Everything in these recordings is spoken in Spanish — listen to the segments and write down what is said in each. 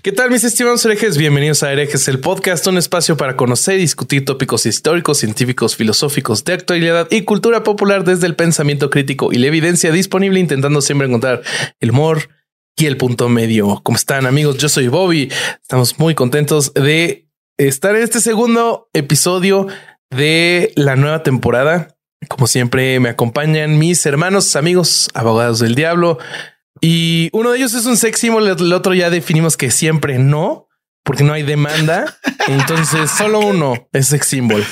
¿Qué tal mis estimados herejes? Bienvenidos a Herejes, el podcast, un espacio para conocer y discutir tópicos históricos, científicos, filosóficos, de actualidad y cultura popular desde el pensamiento crítico y la evidencia disponible, intentando siempre encontrar el humor y el punto medio. ¿Cómo están amigos? Yo soy Bobby. Estamos muy contentos de estar en este segundo episodio de la nueva temporada. Como siempre me acompañan mis hermanos, amigos, abogados del diablo. Y uno de ellos es un sex symbol, el otro ya definimos que siempre no, porque no hay demanda. Entonces solo uno es sex symbol.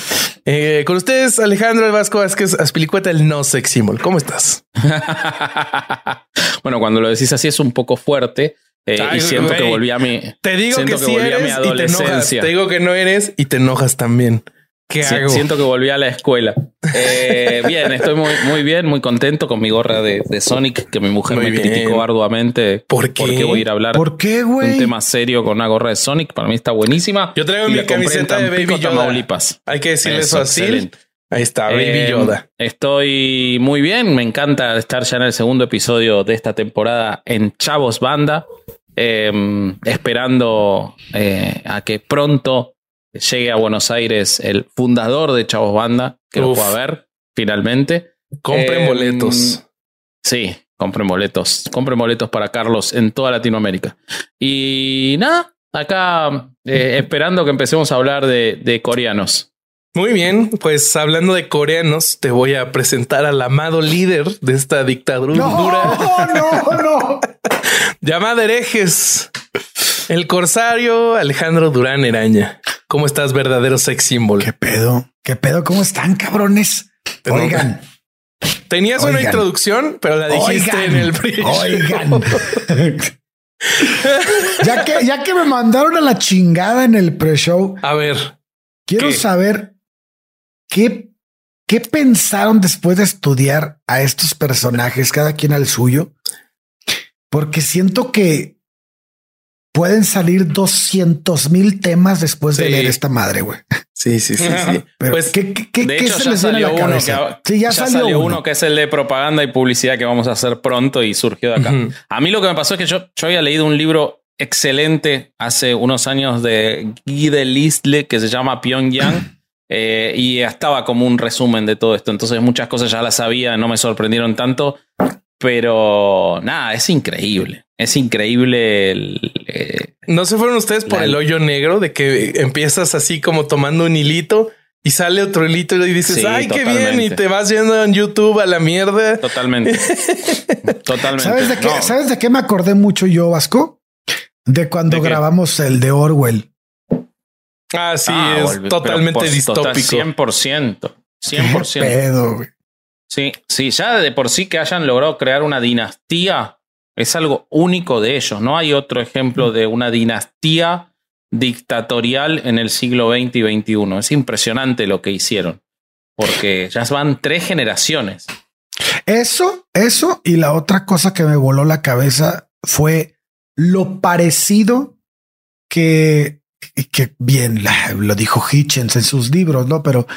Eh, con ustedes, Alejandro Vasco Vázquez Aspilicueta, el no sex symbol. ¿Cómo estás? bueno, cuando lo decís así es un poco fuerte. Eh, y siento que volví a mi. Te digo que, sí eres y te enojas. Te digo que no eres y te enojas también. ¿Qué hago? Siento que volví a la escuela. Eh, bien, estoy muy, muy bien, muy contento con mi gorra de, Sonic, que mi mujer me criticó arduamente. ¿Por qué? Porque voy a ir a hablar ¿Por qué, güey? un tema serio con una gorra de Sonic. Para mí está buenísima. Yo traigo mi camiseta de Baby Yoda. Hay que decirle eso, así. Ahí está, Baby eh, Yoda. Estoy muy bien. Me encanta estar ya en el segundo episodio de esta temporada en Chavos Banda. Em, esperando eh, a que pronto llegue a Buenos Aires el fundador de Chavos Banda, que lo pueda ver finalmente. Compren em, boletos. Sí, compren boletos. Compren boletos para Carlos en toda Latinoamérica. Y nada, acá eh, esperando que empecemos a hablar de, coreanos. Muy bien, pues hablando de coreanos, te voy a presentar al amado líder de esta dictadura. No, no, no. llamada herejes. El corsario Alejandro Durán Eraña. ¿Cómo estás, verdadero sex symbol? ¿Qué pedo? ¿Qué pedo? ¿Cómo están, cabrones? Oigan. Tenías una introducción, pero la dijiste en el Oigan. ya, que, ya que me mandaron a la chingada en el pre-show. A ver. Quiero saber qué, qué pensaron después de estudiar a estos personajes, cada quien al suyo. Porque siento que pueden salir 200 mil temas después de leer esta madre, güey. Sí, sí, sí, sí. pues, ¿qué, qué, de hecho, se les salió uno que, sí, ya, salió, uno. que es el de propaganda y publicidad que vamos a hacer pronto y surgió de acá. A mí lo que me pasó es que yo, yo había leído un libro excelente hace unos años de Guy de Lisle que se llama Pyongyang. Eh, y estaba como un resumen de todo esto. Entonces muchas cosas ya las sabía, no me sorprendieron tanto. Pero nada, es increíble. Es increíble el... Eh, ¿No se fueron ustedes por el hoyo negro de que empiezas así como tomando un hilito y sale otro hilito y dices, ay, qué bien, y te vas yendo en YouTube a la mierda? Totalmente. totalmente. ¿Sabes de, qué, ¿Sabes de qué me acordé mucho yo, Vasco? De cuando grabamos el de Orwell. Ah, sí, ah, es totalmente distópico. 100%. 100%. Pedo, Sí, sí, ya de por sí que hayan logrado crear una dinastía es algo único de ellos. No hay otro ejemplo de una dinastía dictatorial en el siglo XX y XXI. Es impresionante lo que hicieron, porque ya van tres generaciones. Eso, eso y la otra cosa que me voló la cabeza fue lo parecido que, que bien lo dijo Hitchens en sus libros, ¿no? Pero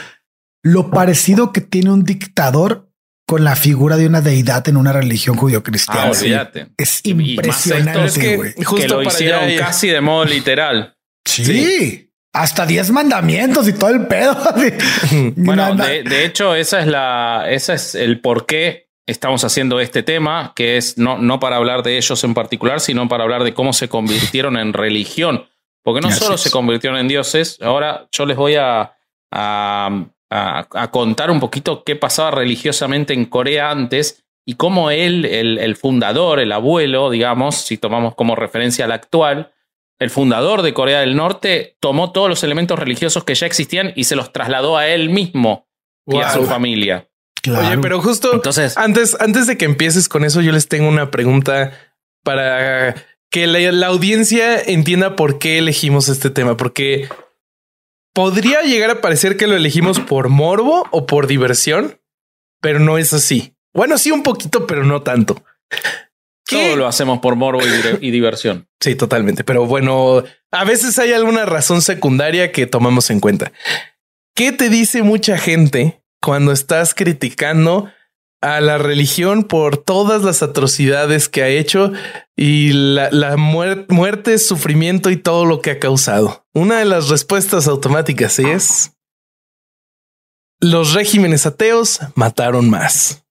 lo parecido que tiene un dictador con la figura de una deidad en una religión judío-cristiana. Ah, es impresionante. Que, lo hicieron casi de modo literal. Sí. Hasta 10 mandamientos y todo el pedo. bueno, de, hecho, esa es la, esa es el por qué estamos haciendo este tema, que es no, no para hablar de ellos en particular, sino para hablar de cómo se convirtieron en religión. Porque no solo se convirtieron en dioses, ahora yo les voy a, a, contar un poquito qué pasaba religiosamente en Corea antes y cómo él, el, fundador, el abuelo, digamos, si tomamos como referencia al actual, el fundador de Corea del Norte tomó todos los elementos religiosos que ya existían y se los trasladó a él mismo y a su familia. Oye, pero justo Entonces, antes, antes de que empieces con eso, yo les tengo una pregunta para que la, audiencia entienda por qué elegimos este tema, porque podría llegar a parecer que lo elegimos por morbo o por diversión, pero no es así. Bueno, sí un poquito, pero no tanto. Todo lo hacemos por morbo y, diversión. Sí, totalmente. Pero bueno, a veces hay alguna razón secundaria que tomamos en cuenta. ¿Qué te dice mucha gente cuando estás criticando a la religión por todas las atrocidades que ha hecho y la, muerte, sufrimiento y todo lo que ha causado. Una de las respuestas automáticas es los regímenes ateos mataron más.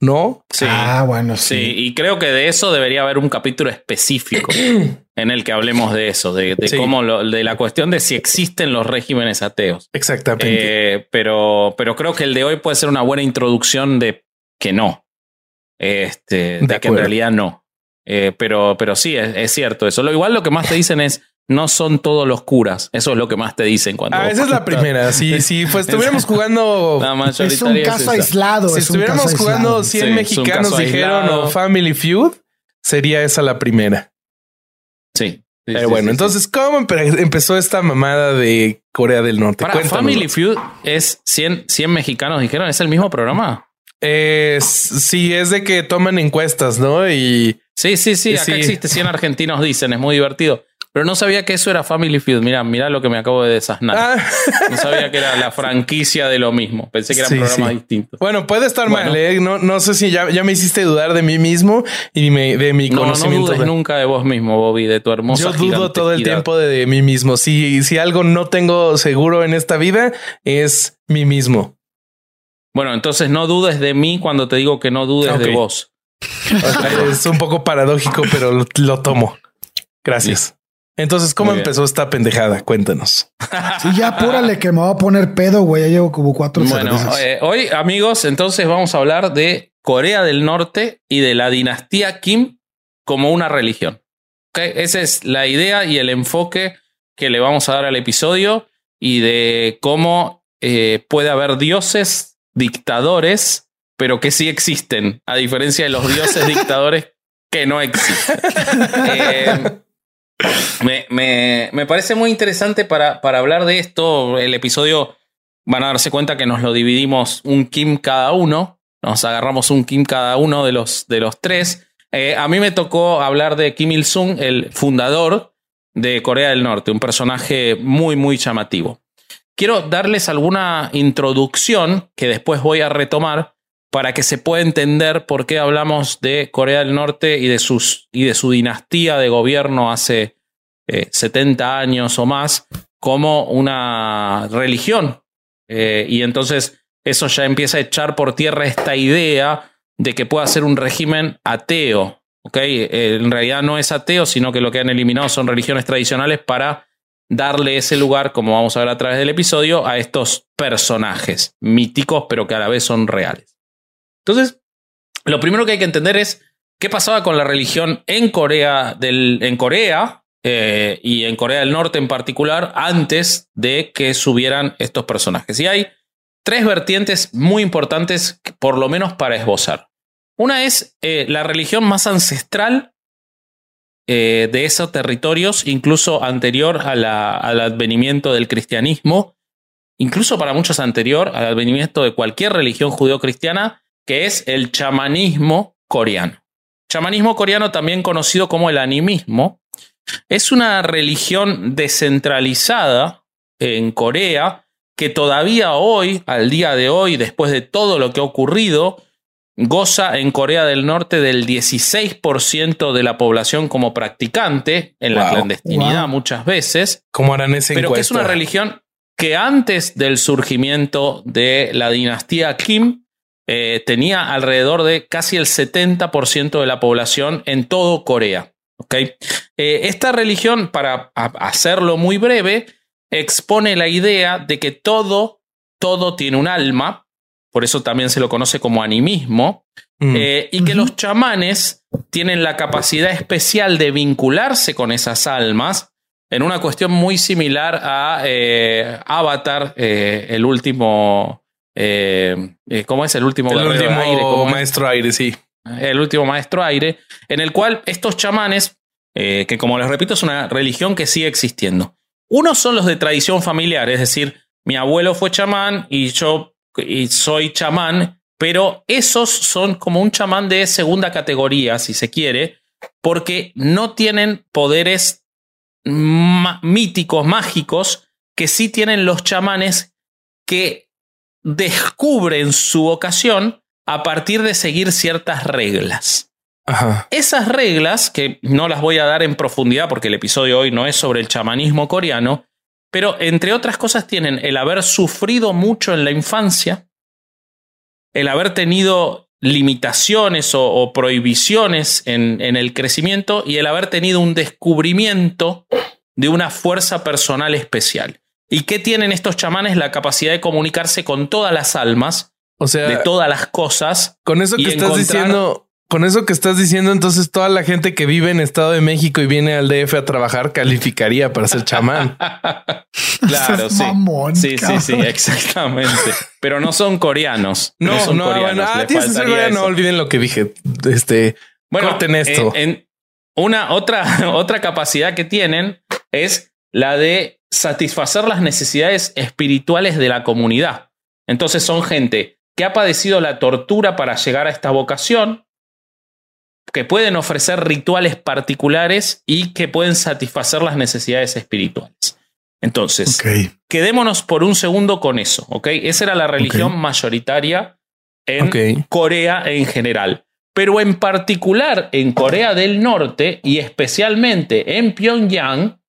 ¿No? Sí. Ah, bueno, sí. sí. Y creo que de eso debería haber un capítulo específico en el que hablemos de eso, de, cómo de la cuestión de si existen los regímenes ateos. Exactamente. Eh, pero, pero creo que el de hoy puede ser una buena introducción de que no. Este, de, que en realidad no. Eh, pero, pero sí, es, cierto eso. Lo igual lo que más te dicen es no son todos los curas. Eso es lo que más te dicen cuando. Ah, esa es la primera. Si, si pues estuviéramos jugando. es un caso aislado. Si estuviéramos jugando 100 mexicanos dijeron o Family Feud, sería esa la primera. Sí. Pero bueno, entonces, ¿cómo empezó esta mamada de Corea del Norte? Para Family Feud es 100, 100 mexicanos dijeron, ¿es el mismo programa? Eh, sí, es de que toman encuestas, ¿no? Y sí, sí, sí, acá existe 100 argentinos dicen, es muy divertido. Pero no sabía que eso era Family Feud. Mira, mira lo que me acabo de desasnar. Ah. No sabía que era la franquicia de lo mismo. Pensé que eran programas distintos. Bueno, puede estar mal. ¿eh? No, no sé si ya, ya, me hiciste dudar de mí mismo y de mi conocimiento. No dudes nunca de vos mismo, Bobby, de tu hermosa. Yo dudo todo el tiempo de, mí mismo. Si, si algo no tengo seguro en esta vida es mí mismo. Bueno, entonces no dudes de mí cuando te digo que no dudes de vos. es un poco paradójico, pero lo, tomo. Gracias. Entonces, ¿cómo empezó esta pendejada? Cuéntanos. Sí, ya apúrale que me voy a poner pedo, güey. Ya llevo como cuatro Bueno, eh, hoy, amigos, entonces vamos a hablar de Corea del Norte y de la dinastía Kim como una religión. ¿Okay? Esa es la idea y el enfoque que le vamos a dar al episodio y de cómo eh, puede haber dioses dictadores, pero que sí existen, a diferencia de los dioses dictadores que no existen. Eh, me, me, me, parece muy interesante para, para hablar de esto. El episodio van a darse cuenta que nos lo dividimos un Kim cada uno. Nos agarramos un Kim cada uno de los, de los tres. Eh, a mí me tocó hablar de Kim Il-sung, el fundador de Corea del Norte, un personaje muy, muy llamativo. Quiero darles alguna introducción que después voy a retomar para que se pueda entender por qué hablamos de Corea del Norte y de, sus, y de su dinastía de gobierno hace 70 eh, años o más como una religión. Eh, y entonces eso ya empieza a echar por tierra esta idea de que pueda ser un régimen ateo. Eh, en realidad no es ateo, sino que lo que han eliminado son religiones tradicionales para darle ese lugar, como vamos a ver a través del episodio, a estos personajes míticos, pero que a la vez son reales. Entonces, lo primero que hay que entender es qué pasaba con la religión en Corea, del, en Corea eh, y en Corea del Norte en particular antes de que subieran estos personajes. Y hay tres vertientes muy importantes, por lo menos para esbozar. Una es eh, la religión más ancestral eh, de esos territorios, incluso anterior al advenimiento del cristianismo, incluso para muchos anterior al advenimiento de cualquier religión judeo-cristiana, que es el chamanismo coreano. Chamanismo coreano, también conocido como el animismo, es una religión descentralizada en Corea que todavía hoy, al día de hoy, después de todo lo que ha ocurrido, goza en Corea del Norte del 16% de la población como practicante, en la clandestinidad muchas veces. Como harán ese Pero que es una religión que antes del surgimiento de la dinastía Kim eh, tenía alrededor de casi el 70% de la población en todo Corea. ¿Okay? Eh, esta religión, para hacerlo muy breve, expone la idea de que todo, todo tiene un alma, por eso también se lo conoce como animismo, mm. eh, y que los chamanes tienen la capacidad especial de vincularse con esas almas en una cuestión muy similar a Avatar, el último eh, eh, ¿Cómo es el último el último aire? maestro aire, sí. El último maestro aire, en el cual estos chamanes, eh, que como les repito es una religión que sigue existiendo, unos son los de tradición familiar, es decir, mi abuelo fue chamán y yo y soy chamán, pero esos son como un chamán de segunda categoría, si se quiere, porque no tienen poderes míticos, mágicos, que sí tienen los chamanes que descubren su vocación a partir de seguir ciertas reglas. Esas reglas, que no las voy a dar en profundidad porque el episodio hoy no es sobre el chamanismo coreano, pero entre otras cosas tienen el haber sufrido mucho en la infancia, el haber tenido limitaciones o, prohibiciones en, en el crecimiento y el haber tenido un descubrimiento de una fuerza personal especial. ¿Y qué tienen estos chamanes? La capacidad de comunicarse con todas las almas, o sea, de todas las cosas. Con eso que estás diciendo, con eso que estás diciendo, entonces toda la gente que vive en Estado de México y viene al DF a trabajar calificaría para ser chamán. claro, sí. sí, sí, sí, exactamente. Pero no son coreanos. No, son coreanos. ah, no olviden lo que dije. Este, bueno, corten esto. en una otra, otra capacidad que tienen es la de satisfacer las necesidades espirituales de la comunidad. Entonces son gente que ha padecido la tortura para llegar a esta vocación, que pueden ofrecer rituales particulares y que pueden satisfacer las necesidades espirituales. Entonces, quedémonos por un segundo con eso, ¿ok? Esa era la religión mayoritaria en Corea en general. Pero en particular en Corea del Norte y especialmente en Pyongyang,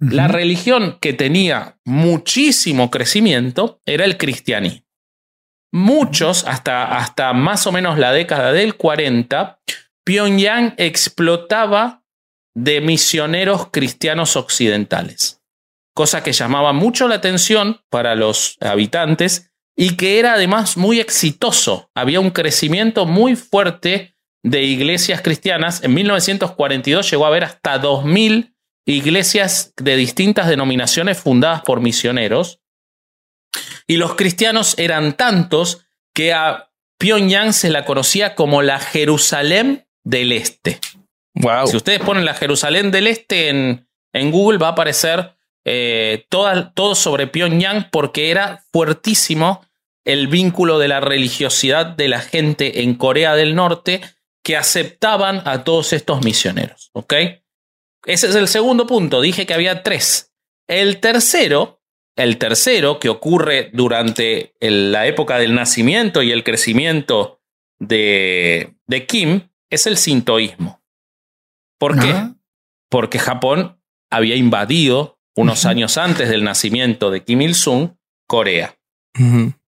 la religión que tenía muchísimo crecimiento era el cristianismo. Muchos, hasta, hasta más o menos la década del 40, Pyongyang explotaba de misioneros cristianos occidentales, cosa que llamaba mucho la atención para los habitantes y que era además muy exitoso. Había un crecimiento muy fuerte de iglesias cristianas. En 1942 llegó a haber hasta 2.000 iglesias de distintas denominaciones fundadas por misioneros. Y los cristianos eran tantos que a Pyongyang se la conocía como la Jerusalén del Este. Wow. Si ustedes ponen la Jerusalén del Este en, en Google, va a aparecer eh, todo sobre Pyongyang porque era fuertísimo el vínculo de la religiosidad de la gente en Corea del Norte que aceptaban a todos estos misioneros. ¿Ok? Ese es el segundo punto. Dije que había tres. El tercero, el tercero que ocurre durante la época del nacimiento y el crecimiento de, de Kim, es el sintoísmo. ¿Por qué? Porque Japón había invadido unos años antes del nacimiento de Kim Il-sung Corea.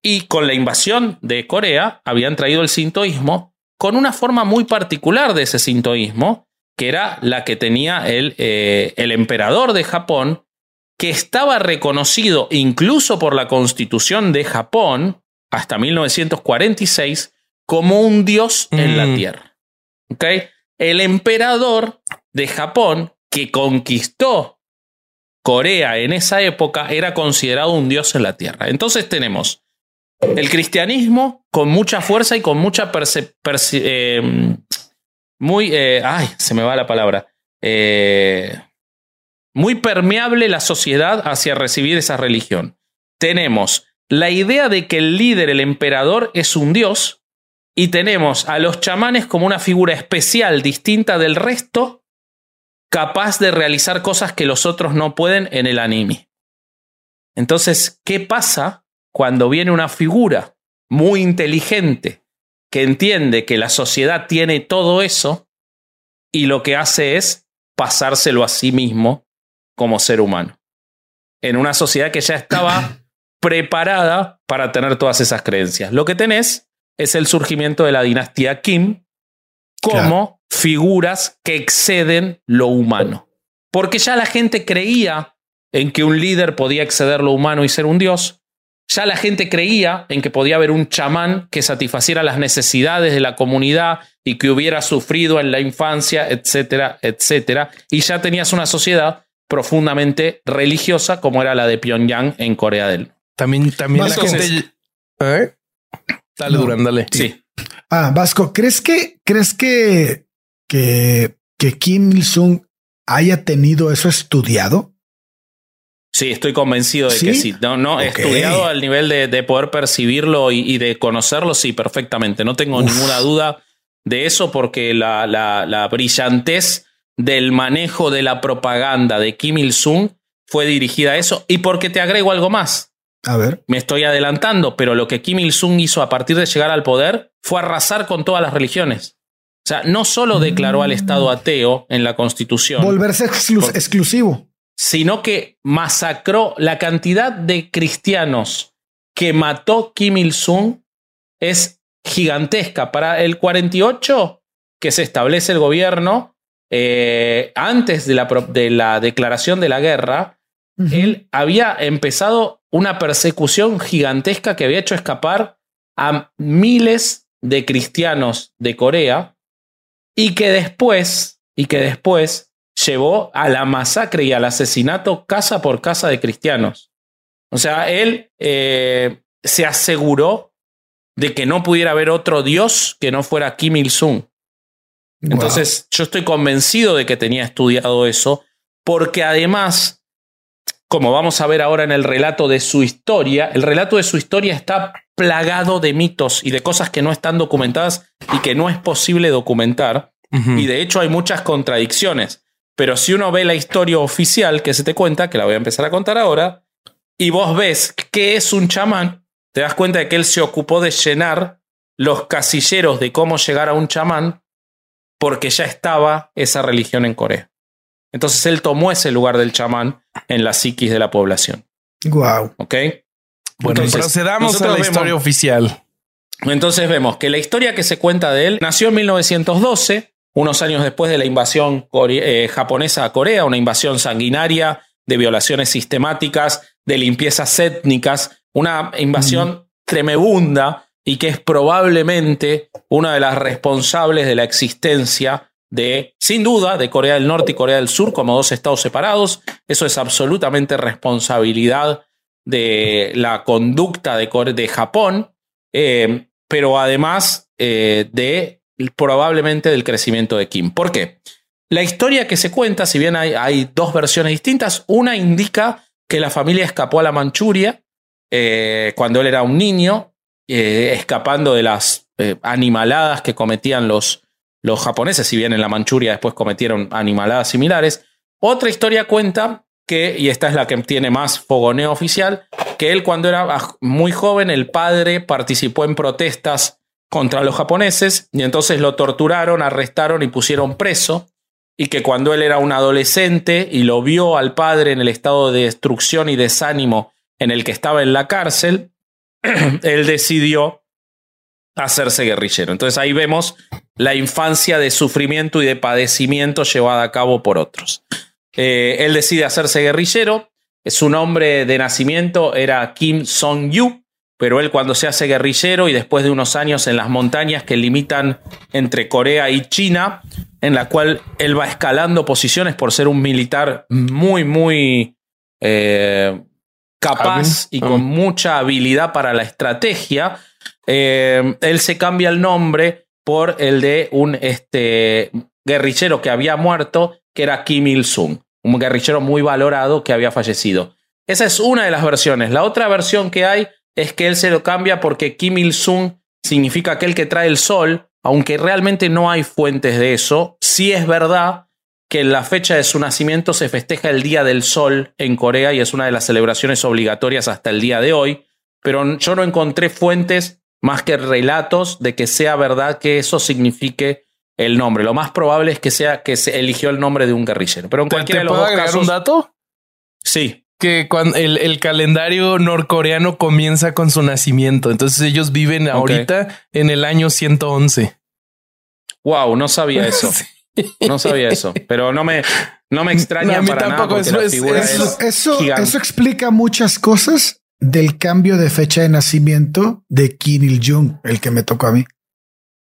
Y con la invasión de Corea habían traído el sintoísmo con una forma muy particular de ese sintoísmo, que era la que tenía el, eh, el emperador de Japón, que estaba reconocido incluso por la constitución de Japón hasta 1946 como un dios en la mm. tierra. ¿Okay? El emperador de Japón que conquistó Corea en esa época era considerado un dios en la tierra. Entonces tenemos el cristianismo con mucha fuerza y con mucha eh, muy, eh, ay, se me va la palabra, eh, muy permeable la sociedad hacia recibir esa religión. Tenemos la idea de que el líder, el emperador, es un dios, y tenemos a los chamanes como una figura especial, distinta del resto, capaz de realizar cosas que los otros no pueden en el anime. Entonces, ¿qué pasa cuando viene una figura muy inteligente, que entiende que la sociedad tiene todo eso y lo que hace es pasárselo a sí mismo como ser humano. En una sociedad que ya estaba preparada para tener todas esas creencias. Lo que tenés es el surgimiento de la dinastía Kim como figuras que exceden lo humano. Porque ya la gente creía en que un líder podía exceder lo humano y ser un dios, ya la gente creía en que podía haber un chamán que satisfaciera las necesidades de la comunidad y que hubiera sufrido en la infancia, etcétera, etcétera. Y ya tenías una sociedad profundamente religiosa como era la de Pyongyang en Corea del Norte. También, también la gente... ¿Eh? Dale, Durán, dale. Sí. Ah, Vasco, ¿crees que, crees que, que, que Kim Il-sung haya tenido eso estudiado? Sí, estoy convencido de que sí. No, no, estudiado al nivel de, poder percibirlo y, de conocerlo, sí, perfectamente. No tengo ninguna duda de eso porque la, la, la, brillantez del manejo de la propaganda de Kim Il-sung fue dirigida a eso. Y porque te agrego algo más. A ver. Me estoy adelantando, pero lo que Kim Il-sung hizo a partir de llegar al poder fue arrasar con todas las religiones. O sea, no solo declaró al Estado mm. ateo en la Constitución. Volverse exclusivo. Sino que masacró la cantidad de cristianos que mató Kim Il-sung es gigantesca. Para el 48, que se establece el gobierno, eh, antes de la, de la, declaración de la guerra, él había empezado una persecución gigantesca que había hecho escapar a miles de cristianos de Corea y que después, y que después llevó a la masacre y al asesinato casa por casa de cristianos. O sea, él eh, se aseguró de que no pudiera haber otro Dios que no fuera Kim Il-sung. Entonces, yo estoy convencido de que tenía estudiado eso, porque además, como vamos a ver ahora en el relato de su historia, el relato de su historia está plagado de mitos y de cosas que no están documentadas y que no es posible documentar. Y de hecho hay muchas contradicciones. Pero si uno ve la historia oficial que se te cuenta, que la voy a empezar a contar ahora, y vos ves qué es un chamán, te das cuenta de que él se ocupó de llenar los casilleros de cómo llegar a un chamán porque ya estaba esa religión en Corea. Entonces él tomó ese lugar del chamán en la psiquis de la población. Wow. ¿Ok? Bueno, procedamos a la historia oficial. Entonces vemos que la historia que se cuenta de él nació en 1912, unos años después de la invasión eh, japonesa a Corea, una invasión sanguinaria de violaciones sistemáticas, de limpiezas étnicas, una invasión tremebunda y que es probablemente una de las responsables de la existencia de, sin duda, de Corea del Norte y Corea del Sur como dos estados separados. Eso es absolutamente responsabilidad de la conducta de, de Japón, eh, pero además eh, de probablemente del crecimiento de Kim. ¿Por qué? La historia que se cuenta, si bien hay, hay dos versiones distintas, una indica que la familia escapó a la Manchuria eh, cuando él era un niño eh, escapando de las eh, animaladas que cometían los, los japoneses, si bien en la Manchuria después cometieron animaladas similares. Otra historia cuenta que, y esta es la que tiene más fogoneo oficial, que él cuando era muy joven, el padre participó en protestas contra los japoneses y entonces lo torturaron, arrestaron y pusieron preso y que cuando él era un adolescente y lo vio al padre en el estado de destrucción y desánimo en el que estaba en la cárcel, él decidió hacerse guerrillero. Entonces ahí vemos la infancia de sufrimiento y de padecimiento llevada a cabo por otros. Eh, él decide hacerse guerrillero. Su nombre de nacimiento era Kim Song-yu, pero él cuando se hace guerrillero y después de unos años en las montañas que limitan entre Corea y China, en la cual él va escalando posiciones por ser un militar muy, muy eh, capaz y con mucha habilidad para la estrategia, eh, él se cambia el nombre por el de un este, guerrillero que había muerto, que era Kim Il-sung, un guerrillero muy valorado que había fallecido. Esa es una de las versiones. La otra versión que hay es que él se lo cambia porque Kim Il-sung significa aquel que trae el sol, aunque realmente no hay fuentes de eso. Sí es verdad que la fecha de su nacimiento se festeja el Día del Sol en Corea y es una de las celebraciones obligatorias hasta el día de hoy, pero yo no encontré fuentes más que relatos de que sea verdad que eso signifique el nombre. Lo más probable es que sea que se eligió el nombre de un guerrillero. Pero en cualquiera de los dos casos, un dato? Sí. Que cuando el, calendario norcoreano comienza con su nacimiento. Entonces ellos viven ahorita en el año 111. Wow, no sabía eso. No sabía eso, pero no me, no me extraña para tampoco, nada eso, eso, explica muchas cosas del cambio de fecha de nacimiento de Kim Il-jung, el que me tocó a mí.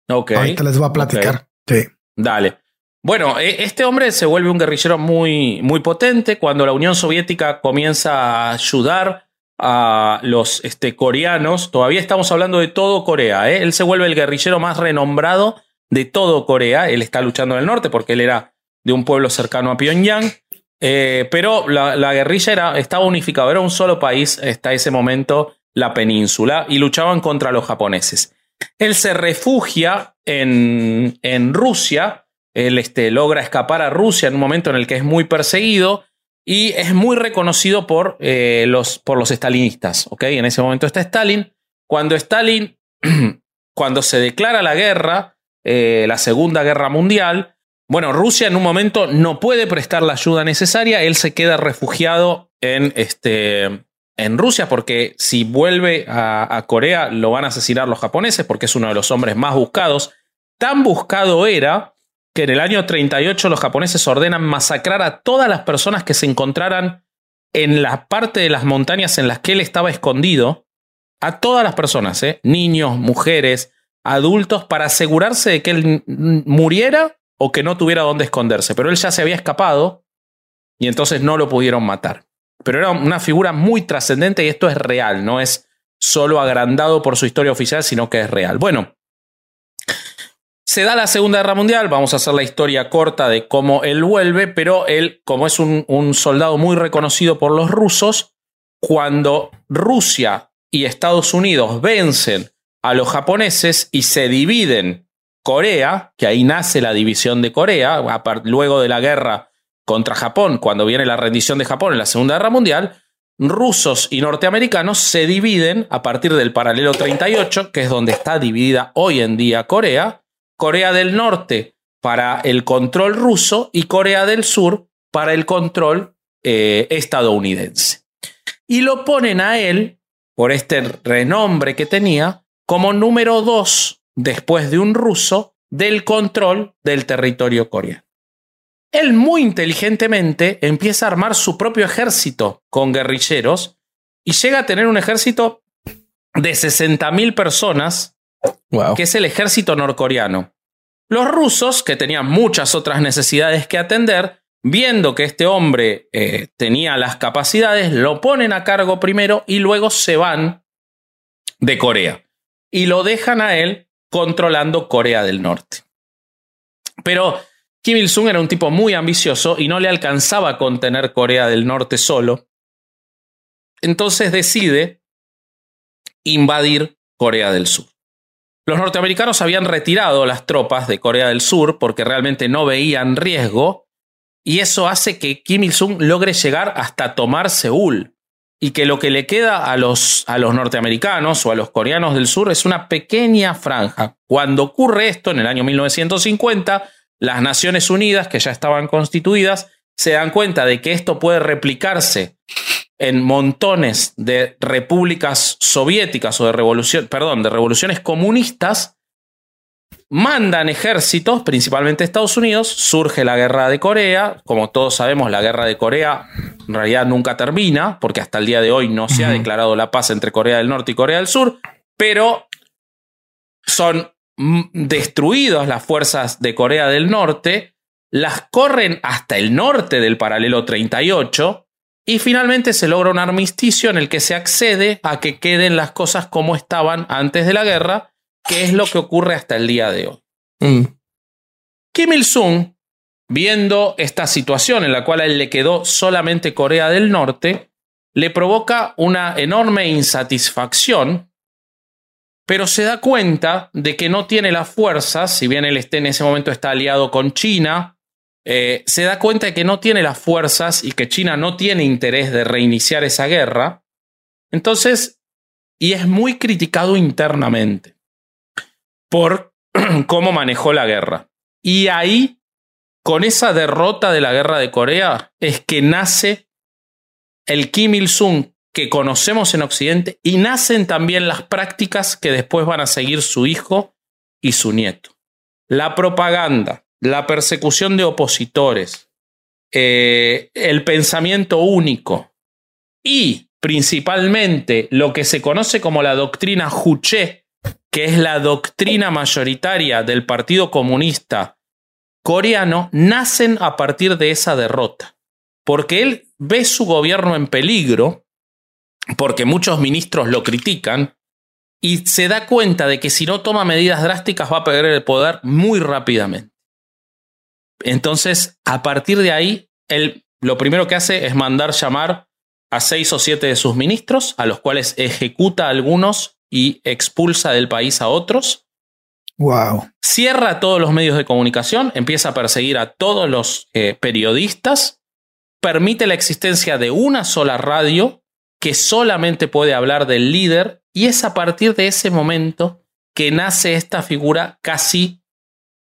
Ok. Ahorita les voy a platicar. Sí. Dale. Bueno, e, este hombre se vuelve un guerrillero muy, muy potente cuando la Unión Soviética comienza a ayudar a los este, coreanos, todavía estamos hablando de todo Corea, ¿eh? él se vuelve el guerrillero más renombrado de todo Corea, él está luchando en el norte porque él era de un pueblo cercano a Pyongyang, eh, pero la, guerrilla era, estaba unificada, era un solo país hasta ese momento, la península, y luchaban contra los japoneses. Él se refugia en, en Rusia, él este, logra escapar a Rusia en un momento en el que es muy perseguido y es muy reconocido por, eh, los, por los stalinistas. En ese momento está Stalin. Cuando Stalin, cuando se declara la guerra, eh, la Segunda Guerra Mundial, bueno, Rusia en un momento no puede prestar la ayuda necesaria, él se queda refugiado en, este, en Rusia porque si vuelve a, Corea lo van a asesinar los japoneses porque es uno de los hombres más buscados. Tan buscado era que en el año 38 los japoneses ordenan masacrar a todas las personas que se encontraran en la parte de las montañas en las que él estaba escondido, a todas las personas, ¿eh? niños, mujeres, adultos, para asegurarse de que él muriera o que no tuviera dónde esconderse. Pero él ya se había escapado y entonces no lo pudieron matar. Pero era una figura muy trascendente y esto es real, no es solo agrandado por su historia oficial, sino que es real. Bueno, se da la Segunda Guerra Mundial, vamos a hacer la historia corta de cómo él vuelve, pero él, como es un, soldado muy reconocido por los rusos, cuando Rusia y Estados Unidos vencen a los japoneses y se dividen Corea, que ahí nace la división de Corea, luego de la guerra contra Japón, cuando viene la rendición de Japón en la Segunda Guerra Mundial, rusos y norteamericanos se dividen a partir del paralelo 38, que es donde está dividida hoy en día Corea, Corea del Norte para el control ruso y Corea del Sur para el control eh, estadounidense. Y lo ponen a él, por este renombre que tenía, como número dos, después de un ruso, del control del territorio coreano. Él muy inteligentemente empieza a armar su propio ejército con guerrilleros y llega a tener un ejército de 60.000 personas que es el ejército norcoreano. Los rusos, que tenían muchas otras necesidades que atender, viendo que este hombre eh, tenía las capacidades, lo ponen a cargo primero y luego se van de Corea. Y lo dejan a él controlando Corea del Norte. Pero Kim Il-sung era un tipo muy ambicioso y no le alcanzaba a contener Corea del Norte solo. Entonces decide invadir Corea del Sur. Los norteamericanos habían retirado las tropas de Corea del Sur porque realmente no veían riesgo y eso hace que Kim Il-sung logre llegar hasta tomar Seúl y que lo que le queda a los, a los norteamericanos o a los coreanos del sur es una pequeña franja. Cuando ocurre esto en el año 1950, las Naciones Unidas, que ya estaban constituidas, se dan cuenta de que esto puede replicarse en montones de repúblicas soviéticas o de perdón, de revoluciones comunistas, mandan ejércitos, principalmente Estados Unidos, surge la guerra de Corea, como todos sabemos, la guerra de Corea en realidad nunca termina, porque hasta el día de hoy no se ha declarado la paz entre Corea del Norte y Corea del Sur, pero son destruidas las fuerzas de Corea del Norte, las corren hasta el norte del paralelo 38, y finalmente se logra un armisticio en el que se accede a que queden las cosas como estaban antes de la guerra, que es lo que ocurre hasta el día de hoy. Mm. Kim Il-sung, viendo esta situación en la cual a él le quedó solamente Corea del Norte, le provoca una enorme insatisfacción, pero se da cuenta de que no tiene las fuerzas, si bien él en ese momento está aliado con China, eh, se da cuenta de que no tiene las fuerzas y que China no tiene interés de reiniciar esa guerra. Entonces, y es muy criticado internamente por cómo manejó la guerra. Y ahí, con esa derrota de la guerra de Corea, es que nace el Kim Il-sung que conocemos en Occidente y nacen también las prácticas que después van a seguir su hijo y su nieto. La propaganda, la persecución de opositores, eh, el pensamiento único y principalmente lo que se conoce como la doctrina Juche, que es la doctrina mayoritaria del Partido Comunista coreano, nacen a partir de esa derrota, porque él ve su gobierno en peligro porque muchos ministros lo critican, y se da cuenta de que si no toma medidas drásticas va a perder el poder muy rápidamente. Entonces, a partir de ahí, él lo primero que hace es mandar llamar a seis o siete de sus ministros, a los cuales ejecuta algunos y expulsa del país a otros. Wow. Cierra todos los medios de comunicación, empieza a perseguir a todos los eh, periodistas, permite la existencia de una sola radio que solamente puede hablar del líder y es a partir de ese momento que nace esta figura casi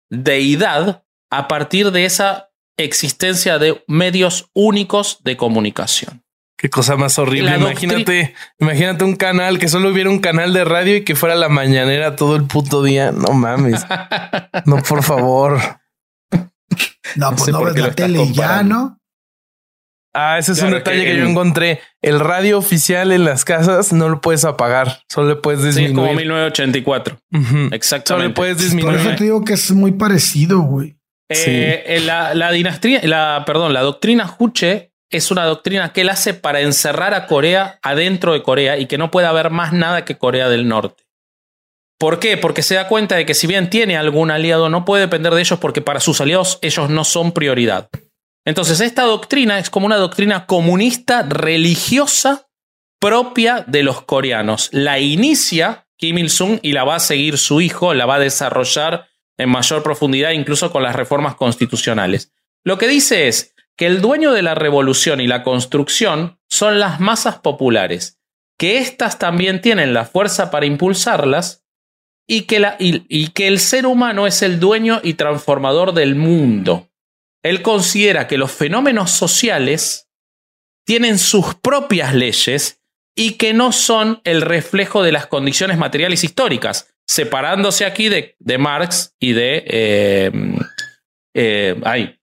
deidad a partir de esa existencia de medios únicos de comunicación. Qué cosa más horrible. Imagínate, imagínate un canal que solo hubiera un canal de radio y que fuera la mañanera todo el puto día. No mames. no, por favor. No, pues no, ves la tele y ya, ¿no? Ah, ese es un detalle que, yo encontré. El radio oficial en las casas no lo puedes apagar, solo le puedes disminuir. Sí, como 1984. Exactamente. Solo le puedes disminuir. Por eso te digo que es muy parecido, güey. Eh, la, la, dinastía, la, perdón, la doctrina Juche es una doctrina que él hace para encerrar a Corea adentro de Corea y que no pueda haber más nada que Corea del Norte. ¿Por qué? Porque se da cuenta de que si bien tiene algún aliado, no puede depender de ellos porque para sus aliados ellos no son prioridad. Entonces esta doctrina es como una doctrina comunista religiosa propia de los coreanos. La inicia Kim Il-sung y la va a seguir su hijo, la va a desarrollar en mayor profundidad incluso con las reformas constitucionales. Lo que dice es, que el dueño de la revolución y la construcción son las masas populares, que éstas también tienen la fuerza para impulsarlas y que, la, y, que el ser humano es el dueño y transformador del mundo. Él considera que los fenómenos sociales tienen sus propias leyes y que no son el reflejo de las condiciones materiales históricas, separándose aquí de, de Marx y de... Eh, eh,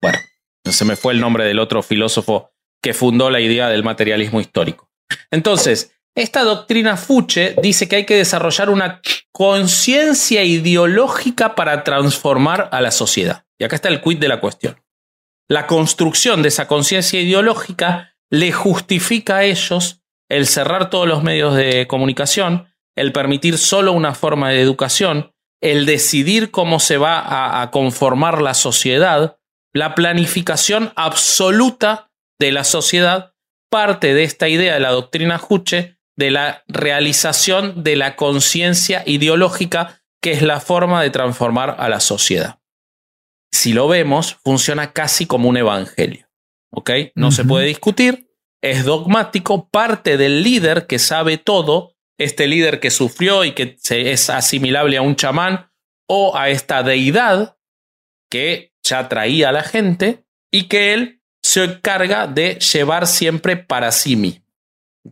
bueno, se me fue el nombre del otro filósofo que fundó la idea del materialismo histórico. Entonces, esta doctrina Fuche dice que hay que desarrollar una conciencia ideológica para transformar a la sociedad. Y acá está el quid de la cuestión. La construcción de esa conciencia ideológica le justifica a ellos el cerrar todos los medios de comunicación, el permitir solo una forma de educación, el decidir cómo se va a, a conformar la sociedad, la planificación absoluta de la sociedad parte de esta idea de la doctrina Juche de la realización de la conciencia ideológica que es la forma de transformar a la sociedad. Si lo vemos, funciona casi como un evangelio. ¿Ok? No se puede discutir, es dogmático, parte del líder que sabe todo, este líder que sufrió y que es asimilable a un chamán o a esta deidad que ya traía a la gente y que él se encarga de llevar siempre para sí mismo.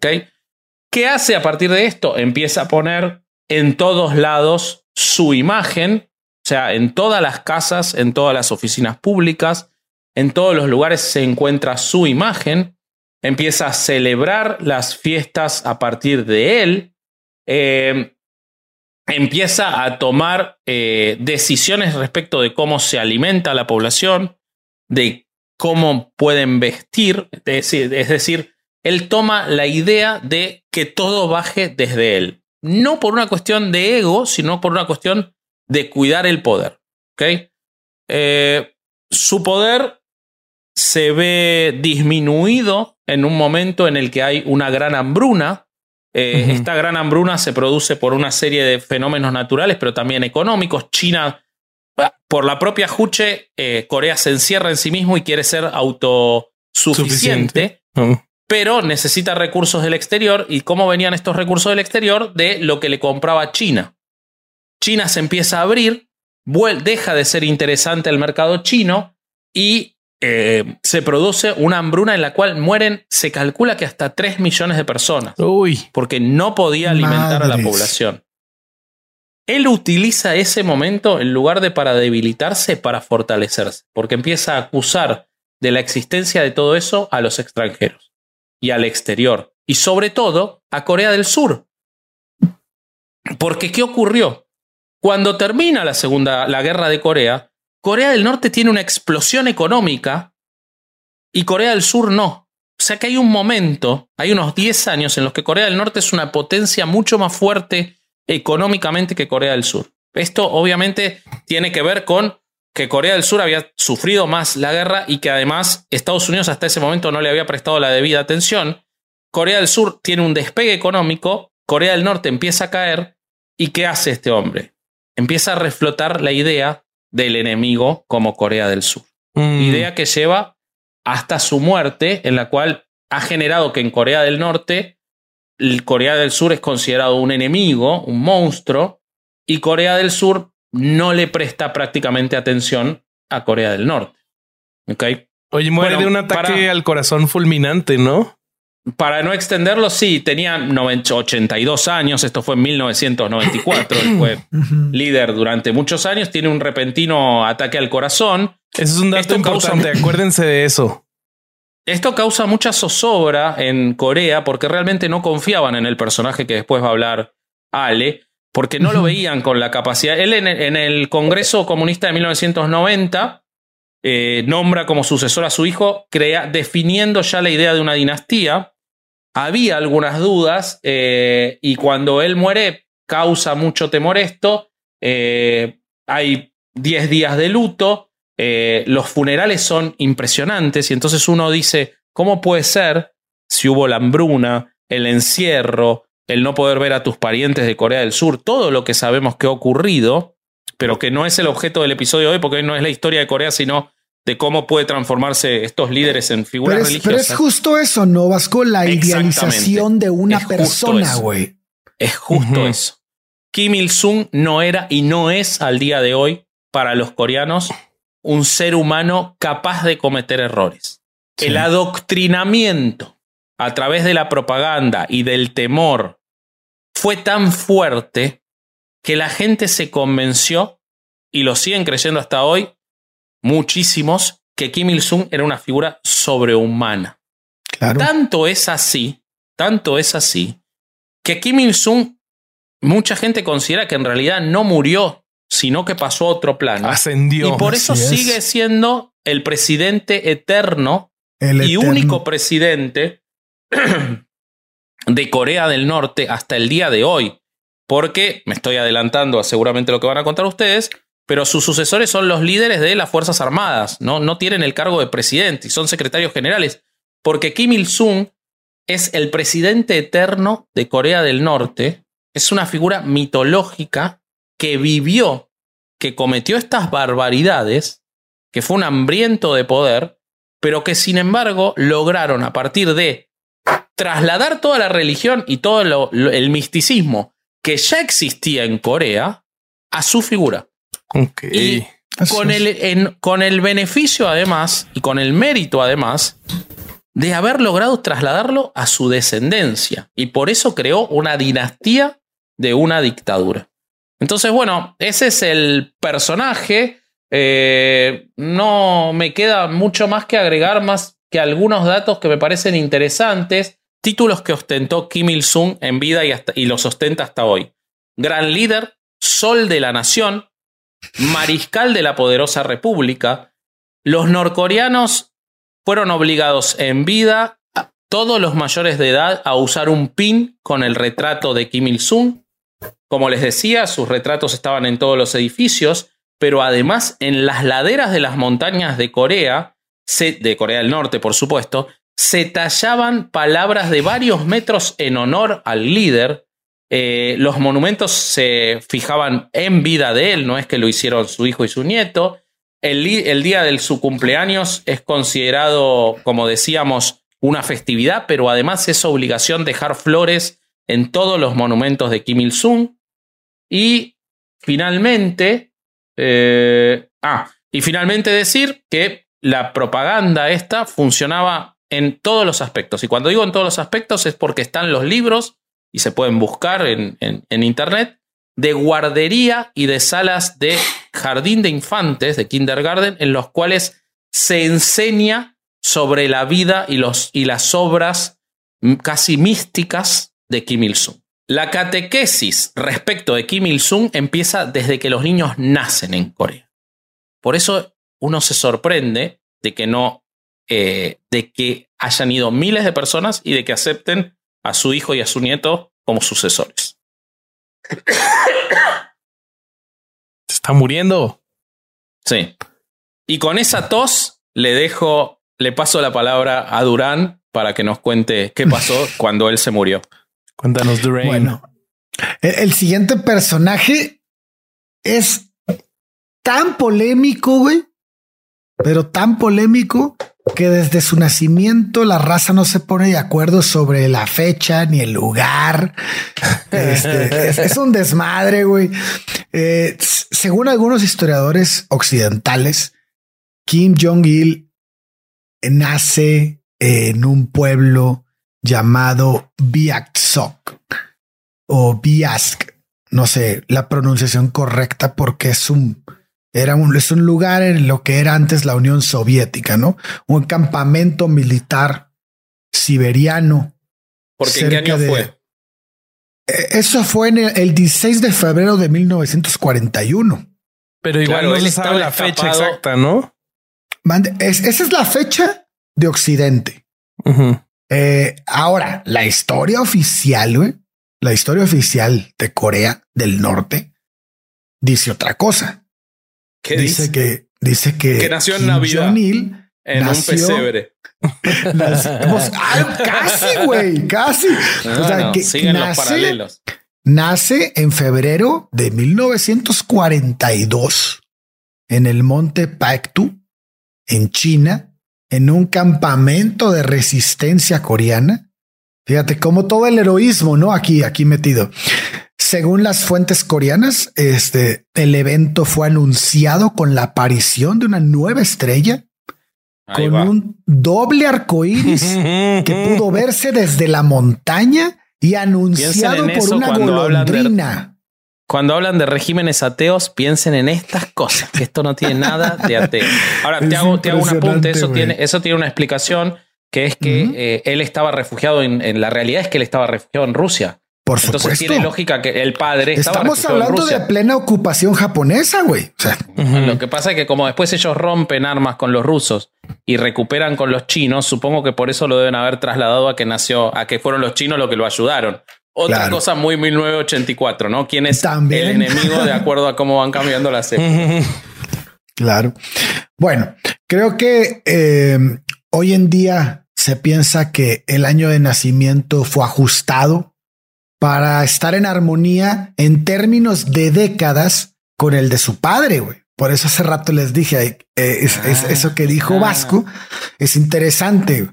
¿Qué hace a partir de esto? Empieza a poner en todos lados su imagen, o sea, en todas las casas, en todas las oficinas públicas, en todos los lugares se encuentra su imagen, empieza a celebrar las fiestas a partir de él, eh, empieza a tomar eh, decisiones respecto de cómo se alimenta la población, de cómo pueden vestir, es decir, él toma la idea de que todo baje desde él. No por una cuestión de ego, sino por una cuestión de cuidar el poder. Eh, su poder se ve disminuido en un momento en el que hay una gran hambruna, eh, esta gran hambruna se produce por una serie de fenómenos naturales, pero también económicos. China, por la propia Juche, eh, Corea se encierra en sí mismo y quiere ser autosuficiente, pero necesita recursos del exterior. ¿Y cómo venían estos recursos del exterior? De lo que le compraba China. China se empieza a abrir, deja de ser interesante el mercado chino y eh, se produce una hambruna en la cual mueren, se calcula que hasta 3 millones de personas. Uy. Porque no podía alimentar a la población. Él utiliza ese momento en lugar de para debilitarse, para fortalecerse, porque empieza a acusar de la existencia de todo eso a los extranjeros y al exterior, y sobre todo a Corea del Sur. Porque ¿qué ocurrió? Cuando termina la segunda, la guerra de Corea, Corea del Norte tiene una explosión económica y Corea del Sur no. sea que hay un momento, hay unos 10 años en los que Corea del Norte es una potencia mucho más fuerte económicamente que Corea del Sur. Esto obviamente tiene que ver con que Corea del Sur había sufrido más la guerra y que además Estados Unidos hasta ese momento no le había prestado la debida atención. Corea del Sur tiene un despegue económico, Corea del Norte empieza a caer y ¿qué hace este hombre? Empieza a reflotar la idea del enemigo como Corea del Sur. Mm. Idea que lleva hasta su muerte, en la cual ha generado que en Corea del Norte, Corea del Sur es considerado un enemigo, un monstruo, y Corea del Sur no le presta prácticamente atención a Corea del Norte. ¿Okay? Oye, muere de un ataque al corazón fulminante, ¿no? Para no extenderlo, sí, tenía 82 años, esto fue en 1994, fue líder durante muchos años, tiene un repentino ataque al corazón. Eso es un dato importante, acuérdense de eso. Esto causa mucha zozobra en Corea porque realmente no confiaban en el personaje que después va a hablar Ale, porque no lo veían con la capacidad. Él en el, Congreso Comunista de 1990 eh, nombra como sucesor a su hijo, crea, definiendo ya la idea de una dinastía. Había algunas dudas eh, y cuando él muere causa mucho temor esto. Eh, hay 10 días de luto, los funerales son impresionantes y entonces uno dice, ¿cómo puede ser si hubo la hambruna, el encierro, el no poder ver a tus parientes de Corea del Sur, todo lo que sabemos que ha ocurrido, pero que no es el objeto del episodio de hoy, porque no es la historia de Corea, sino de cómo puede transformarse estos líderes en figuras religiosas. Pero es justo eso, ¿no, Vasco? La idealización de una persona, güey. Es justo eso. Kim Il-sung no era y no es al día de hoy, para los coreanos, un ser humano capaz de cometer errores. El adoctrinamiento a través de la propaganda y del temor fue tan fuerte que la gente se convenció, y lo siguen creyendo hasta hoy, muchísimos, que Kim Il-sung era una figura sobrehumana. Tanto es así, tanto es así, que Kim Il-sung, mucha gente considera que en realidad no murió, sino que pasó a otro plano. Ascendió. Y por eso sigue siendo el presidente eterno y único presidente de Corea del Norte hasta el día de hoy. Porque, me estoy adelantando a seguramente lo que van a contar ustedes, pero sus sucesores son los líderes de las Fuerzas Armadas, no, no tienen el cargo de presidente y son secretarios generales. Porque Kim Il-sung es el presidente eterno de Corea del Norte, es una figura mitológica que vivió, que cometió estas barbaridades, que fue un hambriento de poder, pero que sin embargo lograron a partir de trasladar toda la religión y todo el misticismo que ya existía en Corea a su figura. Y con el, con el beneficio además y con el mérito además de haber logrado trasladarlo a su descendencia. Y por eso creó una dinastía de una dictadura. Entonces, bueno, ese es el personaje. Eh, no me queda mucho más que agregar más que algunos datos que me parecen interesantes títulos que ostentó Kim Il-sung en vida y, y los ostenta hasta hoy. Gran líder, sol de la nación, mariscal de la poderosa república. Los norcoreanos fueron obligados en vida, todos los mayores de edad, a usar un pin con el retrato de Kim Il-sung. Como les decía, sus retratos estaban en todos los edificios, pero además en las laderas de las montañas de Corea, de Corea del Norte, por supuesto, se tallaban palabras de varios metros en honor al líder. Eh, los monumentos se fijaban en vida de él, no es que lo hicieron su hijo y su nieto. El, día de su cumpleaños es considerado, como decíamos, una festividad, pero además es obligación dejar flores en todos los monumentos de Kim Il-sung. Y finalmente, eh, ah, y finalmente decir que la propaganda esta funcionaba en todos los aspectos. Y cuando digo en todos los aspectos es porque están los libros y se pueden buscar en, internet de guardería y de salas de jardín de infantes, de kindergarten, en los cuales se enseña sobre la vida y, los, y las obras casi místicas de Kim Il-sung. La catequesis respecto de Kim Il-sung empieza desde que los niños nacen en Corea. Por eso uno se sorprende de que no eh, de que hayan ido miles de personas y de que acepten a su hijo y a su nieto como sucesores. Se está muriendo. Sí. Y con esa tos le dejo, le paso la palabra a Durán para que nos cuente qué pasó cuando él se murió. Cuéntanos, Durán. Bueno, el, siguiente personaje es tan polémico, güey, pero tan polémico que desde su nacimiento la raza no se pone de acuerdo sobre la fecha ni el lugar. Este, es, un desmadre, güey. Eh, según algunos historiadores occidentales, Kim Jong-il nace en un pueblo llamado Biaksok o Biask. No sé la pronunciación correcta porque es un era un, es un lugar en lo que era antes la Unión Soviética, ¿no? Un campamento militar siberiano. ¿Porque en qué año fue? Eh, eso fue en el, 16 de febrero de 1941. Pero igual no se sabe la fecha exacta, ¿no? esa es la fecha de Occidente. Eh, ahora, la historia oficial, la historia oficial de Corea del Norte dice otra cosa dice, que dice que, nació en Navidad en un pesebre. casi, güey, casi. o sea, que siguen nace, los paralelos. Nace en febrero de 1942 en el monte Paektu, en China, en un campamento de resistencia coreana. Fíjate cómo todo el heroísmo, ¿no? Aquí, aquí metido. Según las fuentes coreanas, este, el evento fue anunciado con la aparición de una nueva estrella con un doble arco iris que pudo verse desde la montaña y anunciado por una golondrina. cuando hablan de regímenes ateos, piensen en estas cosas, que esto no tiene nada de ateo. Ahora, te hago, te hago, un apunte, eso tiene, eso tiene una explicación, que es que eh, él estaba refugiado en, en, la realidad es que él estaba refugiado en Rusia. Por Entonces supuesto. tiene lógica que el padre Estamos hablando de plena ocupación japonesa, güey. Lo que pasa es que como después ellos rompen armas con los rusos y recuperan con los chinos, supongo que por eso lo deben haber trasladado a que nació, a que fueron los chinos los que lo ayudaron. Otra cosa muy 1984, ¿no? ¿Quién es el enemigo de acuerdo a cómo van cambiando las épocas? Claro. Bueno, creo que eh, hoy en día se piensa que el año de nacimiento fue ajustado para estar en armonía en términos de décadas con el de su padre, güey. Por eso hace rato les dije, eh, es, ah, eso que dijo Vasco es interesante.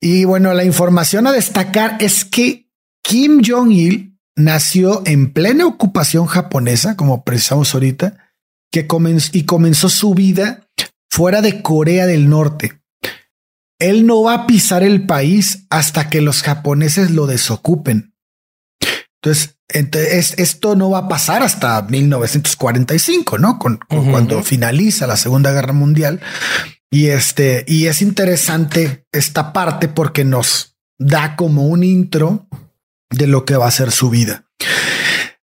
Y bueno, la información a destacar es que Kim Jong-il nació en plena ocupación japonesa, como precisamos ahorita, que comenzó y comenzó su vida fuera de Corea del Norte. Él no va a pisar el país hasta que los japoneses lo desocupen. Entonces, esto no va a pasar hasta 1945, ¿no? Con, cuando finaliza la Segunda Guerra Mundial. Y este, y es interesante esta parte porque nos da como un intro de lo que va a ser su vida.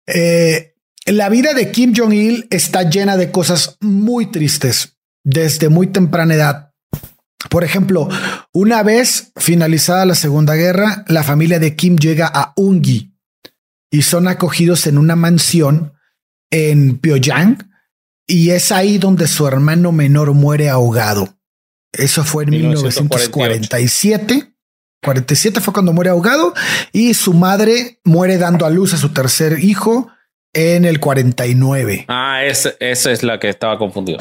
Eh, la vida de Kim Jong-il está llena de cosas muy tristes desde muy temprana edad. Por ejemplo, una vez finalizada la Segunda Guerra, la familia de Kim llega a Ungi, y son acogidos en una mansión en Pyongyang y es ahí donde su hermano menor muere ahogado. Eso fue en 1947. 47 fue cuando muere ahogado y su madre muere dando a luz a su tercer hijo en el 49. Ah, esa es la que estaba confundido.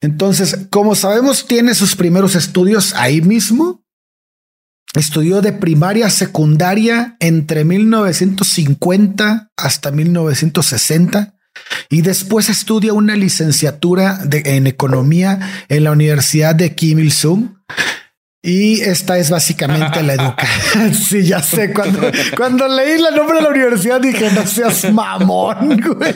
Entonces, como sabemos, tiene sus primeros estudios ahí mismo Estudió de primaria secundaria entre 1950 hasta 1960 y después estudia una licenciatura en economía en la Universidad de Kim Il-sung y esta es básicamente la educación. sí, ya sé. Cuando, cuando leí el nombre de la universidad dije, no seas mamón, güey.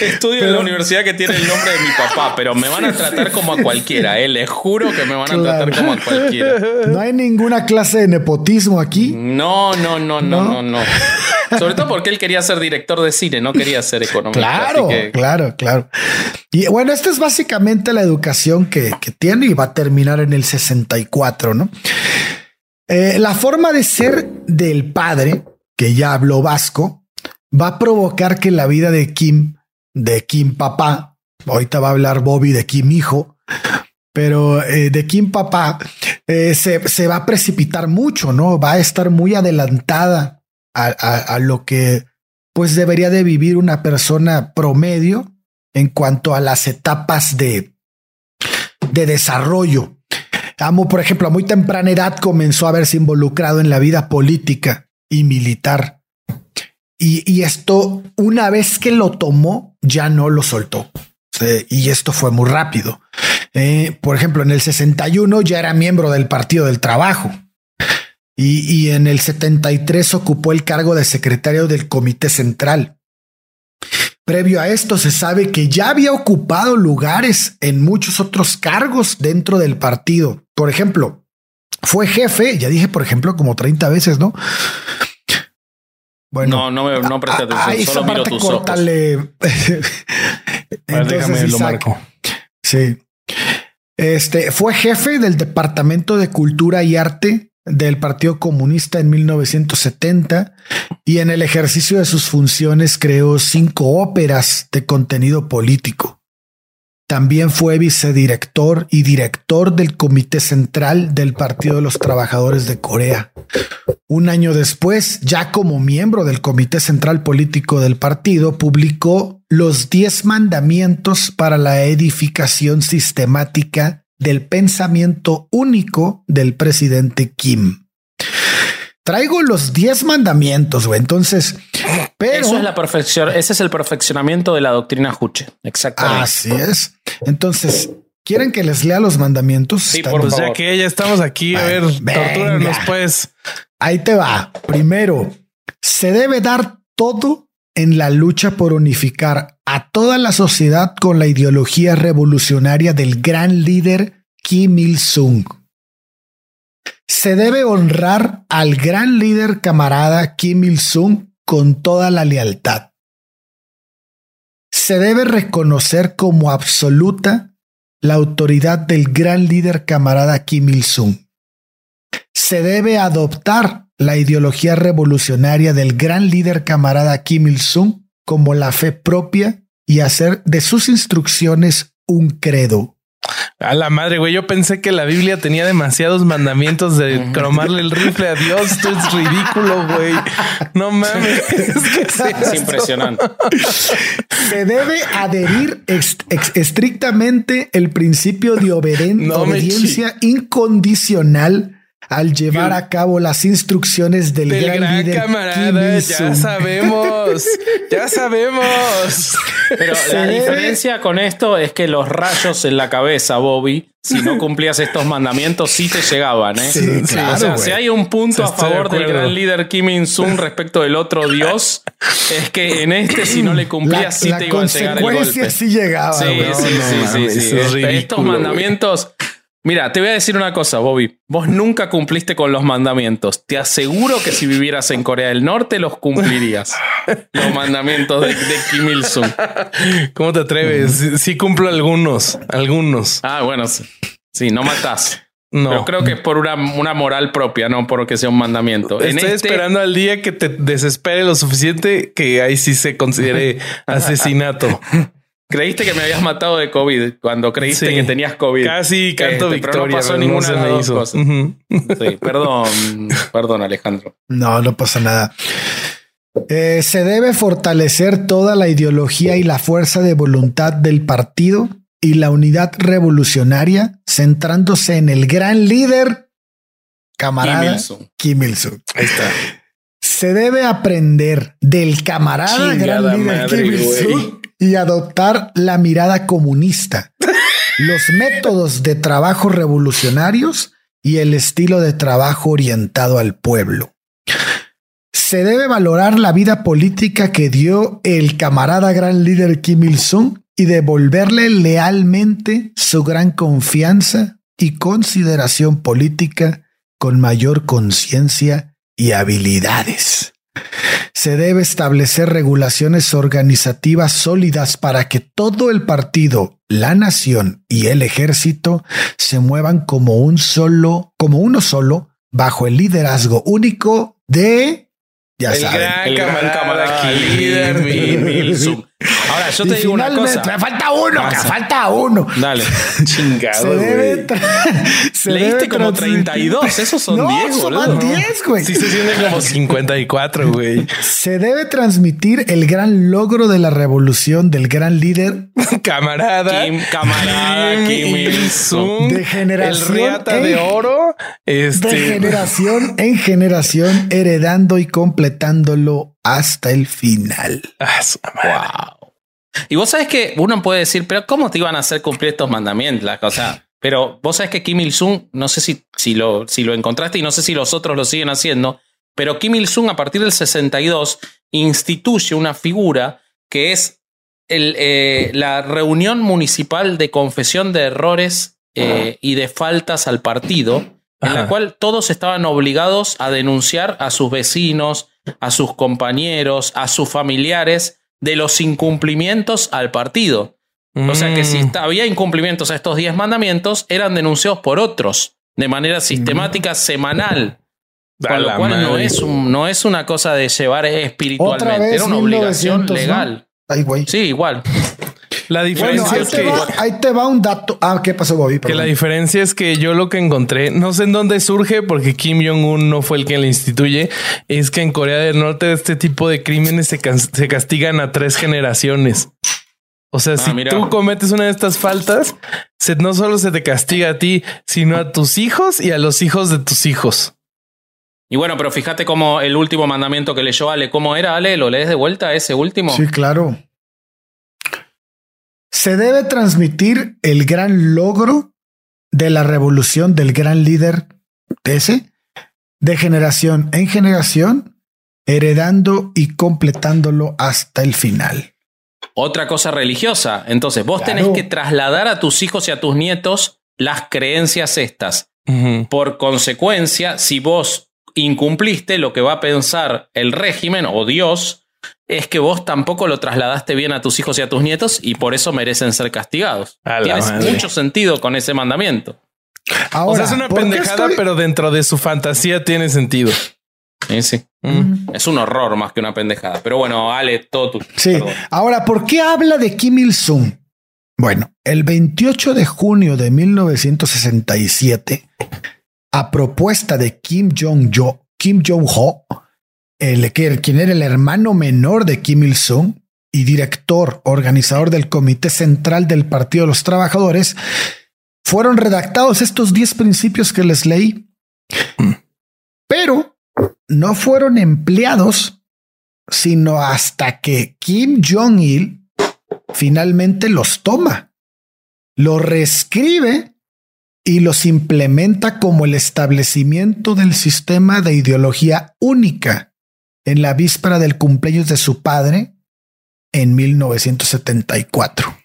Estudio en la universidad que tiene el nombre de mi papá, pero me van a tratar como a cualquiera. Eh. Les juro que me van a tratar como a cualquiera. No hay ninguna clase de nepotismo aquí. No, no, no, no, no, no. Sobre todo porque él quería ser director de cine, no quería ser economista. Claro, claro, claro. Y bueno, esta es básicamente la educación que, tiene y va a terminar en el 64, ¿no? Eh, la forma de ser del padre, que ya habló vasco, va a provocar que la vida de Kim, de Kim papá, ahorita va a hablar Bobby de Kim hijo, pero eh, de Kim papá eh, se, va a precipitar mucho, ¿no? Va a estar muy adelantada a, lo que pues debería de vivir una persona promedio en cuanto a las etapas de, de desarrollo. Amo, por ejemplo, a muy temprana edad comenzó a verse involucrado en la vida política y militar. Y, y esto, una vez que lo tomó, ya no lo soltó. y esto fue muy rápido. Eh, por ejemplo, en el 61 ya era miembro del Partido del Trabajo y, en el 73 ocupó el cargo de secretario del Comité Central. Previo a esto se sabe que ya había ocupado lugares en muchos otros cargos dentro del partido. Por ejemplo, fue jefe, ya dije por ejemplo como 30 veces, ¿no? Bueno, no, no, no presta atención, solo miro tus ojos. Entonces, lo marco. Sí. Este fue jefe del Departamento de Cultura y Arte del Partido Comunista en 1970 y en el ejercicio de sus funciones creó cinco óperas de contenido político. También fue vicedirector y director del Comité Central del Partido de los Trabajadores de Corea. Un año después, ya como miembro del Comité Central Político del partido, publicó los Diez Mandamientos para la Edificación Sistemática del Pensamiento Único del presidente Kim. Traigo los diez mandamientos, güey. Entonces, pero. Eso es la perfección. Ese es el perfeccionamiento de la doctrina Juche. Exactamente. Así es. Entonces, ¿quieren que les lea los mandamientos? Sí, por favor. que ya estamos aquí. A ver, tortúranos, pues. Ahí te va. Primero, se debe dar todo en la lucha por unificar a toda la sociedad con la ideología revolucionaria del gran líder Kim Il-sung se debe honrar al gran líder camarada Kim Il-sung con toda la lealtad. Se debe reconocer como absoluta la autoridad del gran líder camarada Kim Il-sung. Se debe adoptar la ideología revolucionaria del gran líder camarada Kim Il-sung como la fe propia y hacer de sus instrucciones un credo. A la madre, güey. Yo pensé que la Biblia tenía demasiados mandamientos de cromarle el rifle a Dios. Esto es ridículo, güey. No mames. Es, impresionante. Se debe adherir estrictamente el principio de obediencia incondicional al llevar a cabo las instrucciones del, gran, líder camarada. ya sabemos, ya sabemos. Pero la diferencia con esto es que los rayos en la cabeza, Bobby, si no cumplías estos mandamientos, sí te llegaban. ¿eh? o sea, si hay un punto a favor del gran líder Kim Il-sung respecto del otro dios, es que en este, si no le cumplías, sí te iba a llegar el golpe. Sí llegaba. Sí, sí, sí, sí, Estos mandamientos Mira, te voy a decir una cosa, Bobby. Vos nunca cumpliste con los mandamientos. Te aseguro que si vivieras en Corea del Norte los cumplirías. los mandamientos de, Kim Il-sung. ¿Cómo te atreves? Sí, cumplo algunos, algunos. Ah, bueno, sí, no matás. No. Pero creo que es por una, moral propia, no porque sea un mandamiento. Estoy este esperando al día que te desespere lo suficiente que ahí sí se considere asesinato. Creíste que me habías matado de COVID cuando creíste que tenías COVID. Casi canto victoria. Pero no pasó ninguna de las dos cosas. sí, perdón, perdón, Alejandro. No, no pasa nada. Eh, se debe fortalecer toda la ideología y la fuerza de voluntad del partido y la unidad revolucionaria, centrándose en el gran líder, camarada Kim Il-sung. Ahí está. Se debe aprender del camarada gran líder Kim Il-sung y adoptar la mirada comunista, los métodos de trabajo revolucionarios y el estilo de trabajo orientado al pueblo. Se debe valorar la vida política que dio el camarada gran líder Kim Il-sung y devolverle lealmente su gran confianza y consideración política con mayor conciencia y habilidades. Se debe establecer regulaciones organizativas sólidas para que todo el partido, la nación y el ejército se muevan como un solo, como uno solo, bajo el liderazgo único de ya el saben, gran el gran camarada, camarada líder Kim Kim Il-sung. Ahora, yo Y te digo una cosa. me falta uno, me Pasa. falta uno. Dale. Se Chingado, debe se Leíste debe como transmitir- 32, esos son no, 10, son boludo. 10, güey. Sí se siente como 54, güey. Se debe transmitir el gran logro de la revolución del gran líder Camarada. Kim, camarada, Kim Il-sung. De generación El riata en- de oro. Este. de generación en generación, heredando y completándolo hasta el final. Ah. Wow. Y vos sabés que uno puede decir, pero ¿cómo te iban a hacer cumplir estos mandamientos? La cosa. Pero vos sabés que Kim Il-sung, no sé si, si, lo, si lo encontraste y no sé si los otros lo siguen haciendo, pero Kim Il-sung a partir del 62 instituye una figura que es el, eh, la reunión municipal de confesión de errores eh, y de faltas al partido, en la cual todos estaban obligados a denunciar a sus vecinos, a sus compañeros, a sus familiares de los incumplimientos al partido. O sea que si Mm. había incumplimientos a estos 10 mandamientos, eran denunciados por otros de manera sistemática, semanal. Con lo cual no es, un- no es una cosa de llevar Otra espiritualmente, era una obligación 1900, ¿no? legal. Ay, güey. Sí, igual. La Bueno, diferencia ahí es te, que. va, ahí te va un dato. Ah, ¿qué pasó, Bobby? Que la diferencia es que yo lo que encontré, no sé en dónde surge, porque Kim Jong-un no fue el que la instituye, es que en Corea del Norte este tipo de crímenes se, se castigan a tres generaciones. O sea, si Ah, mira. tú cometes una de estas faltas, se- no solo se te castiga a ti, sino a tus hijos y a los hijos de tus hijos. Y bueno, pero fíjate cómo el último mandamiento que leyó Ale, ¿cómo era Ale? ¿Lo lees de vuelta ese último? Sí, claro. Se debe transmitir el gran logro de la revolución del gran líder ese de generación en generación, heredando y completándolo hasta el final. Otra cosa religiosa. Entonces, vos Claro. tenés que trasladar a tus hijos y a tus nietos las creencias estas. Por consecuencia, si vos incumpliste, lo que va a pensar el régimen o Dios es que vos tampoco lo trasladaste bien a tus hijos y a tus nietos y por eso merecen ser castigados. Tienes madre. mucho sentido con ese mandamiento. Ahora, o sea, es una ¿por qué pendejada, estoy- pero dentro de su fantasía tiene sentido. Sí, sí. Mm. Es un horror más que una pendejada. Pero bueno, Ale, todo tu. Sí. perdón. Ahora, ¿por qué habla de Kim Il-sung? Bueno, el 28 de junio de 1967, a propuesta de Kim Jong-jo, Kim Jong-ho, el, que- quien era el hermano menor de Kim Il-sung y director organizador del Comité Central del Partido de los Trabajadores, fueron redactados estos 10 principios que les leí, pero no fueron empleados sino hasta que Kim Jong-il finalmente los toma, los reescribe y los implementa como el establecimiento del sistema de ideología única en la víspera del cumpleaños de su padre en 1974.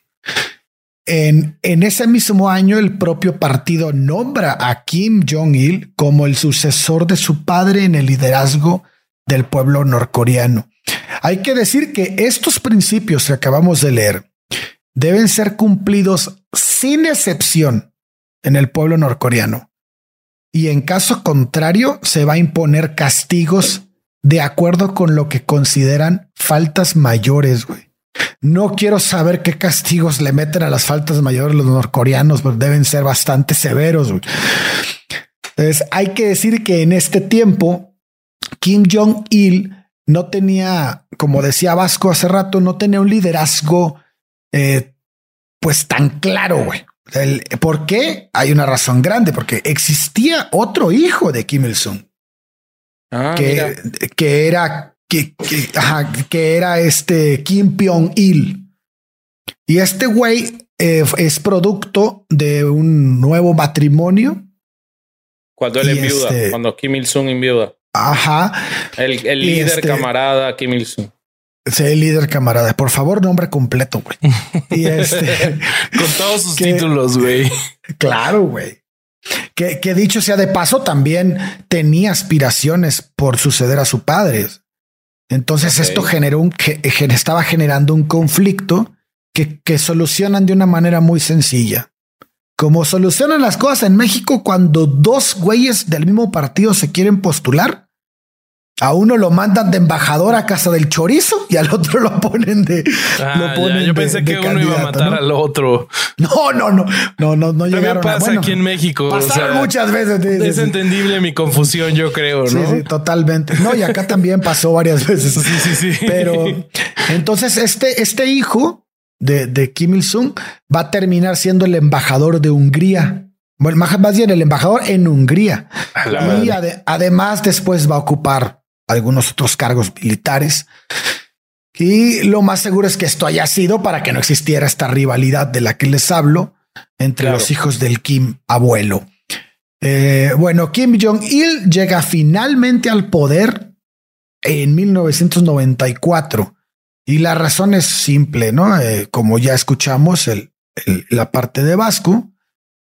En, en ese mismo año, el propio partido nombra a Kim Jong-il como el sucesor de su padre en el liderazgo del pueblo norcoreano. Hay que decir que estos principios que acabamos de leer deben ser cumplidos sin excepción en el pueblo norcoreano. Y en caso contrario, se va a imponer castigos de acuerdo con lo que consideran faltas mayores. güey. No quiero saber qué castigos le meten a las faltas mayores los norcoreanos, pero deben ser bastante severos. Entonces, hay que decir que en este tiempo, Kim Jong-il no tenía, como decía Vasco hace rato, no tenía un liderazgo eh, pues tan claro, güey. ¿Por qué? Hay una razón grande, porque existía otro hijo de Kim Il-sung Ah, mira. que, que era que, que- ajá, que era este Kim Pyong Il. Y este güey eh, es producto de un nuevo matrimonio. Cuando él y enviuda, este- cuando Kim Il-sung enviuda. Ajá. El, el líder este- camarada Kim Il-sung. Sí, líder camarada. Por favor, nombre completo, güey. Y este, Con todos sus títulos, güey. claro, güey. Que, que dicho sea de paso, también tenía aspiraciones por suceder a su padre. Entonces esto generó un que estaba generando un conflicto que, que solucionan de una manera muy sencilla. Como solucionan las cosas en México cuando dos güeyes del mismo partido se quieren postular, a uno lo mandan de embajador a casa del chorizo y al otro lo ponen de. Ah, yo pensé que uno iba a matar al otro. No, no, no, no, no, no llegaron. pasa aquí en México. Pasaron muchas veces. es entendible mi confusión, yo creo, ¿no? Sí, sí, totalmente. No, y acá también pasó varias veces. Sí, sí, sí. Pero entonces este, este hijo de, de Kim Il Sung va a terminar siendo el embajador de Hungría. Bueno, más bien el embajador en Hungría. Y además después va a ocupar algunos otros cargos militares. Y lo más seguro es que esto haya sido para que no existiera esta rivalidad de la que les hablo entre los hijos del Kim abuelo. Eh, bueno, Kim Jong-il llega finalmente al poder en 1994 y la razón es simple, ¿no? Eh, como ya escuchamos el, la parte de Vasco,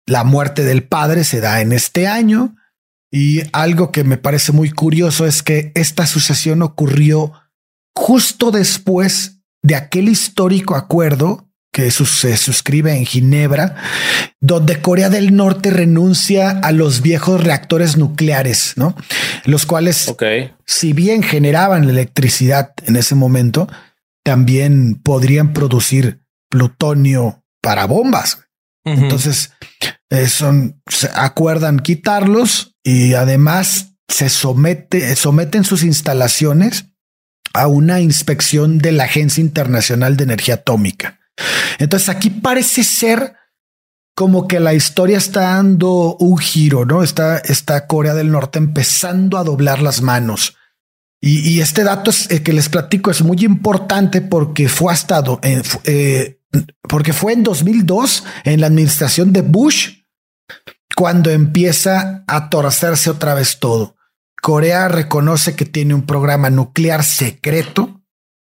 la muerte del padre se da en este año y algo que me parece muy curioso es que esta sucesión ocurrió justo después de aquel histórico acuerdo que se suscribe en Ginebra, donde Corea del Norte renuncia a los viejos reactores nucleares, ¿no? Los cuales, si bien generaban electricidad en ese momento, también podrían producir plutonio para bombas. Entonces, eh, son, se acuerdan quitarlos y además se somete, someten sus instalaciones a una inspección de la Agencia Internacional de Energía Atómica. Entonces aquí parece ser como que la historia está dando un giro, ¿no? Está, está Corea del Norte empezando a doblar las manos. Y, este dato es, el que les platico es muy importante porque fue hasta eh, eh, porque fue en 2002 en la administración de Bush cuando empieza a torcerse otra vez todo. Corea reconoce que tiene un programa nuclear secreto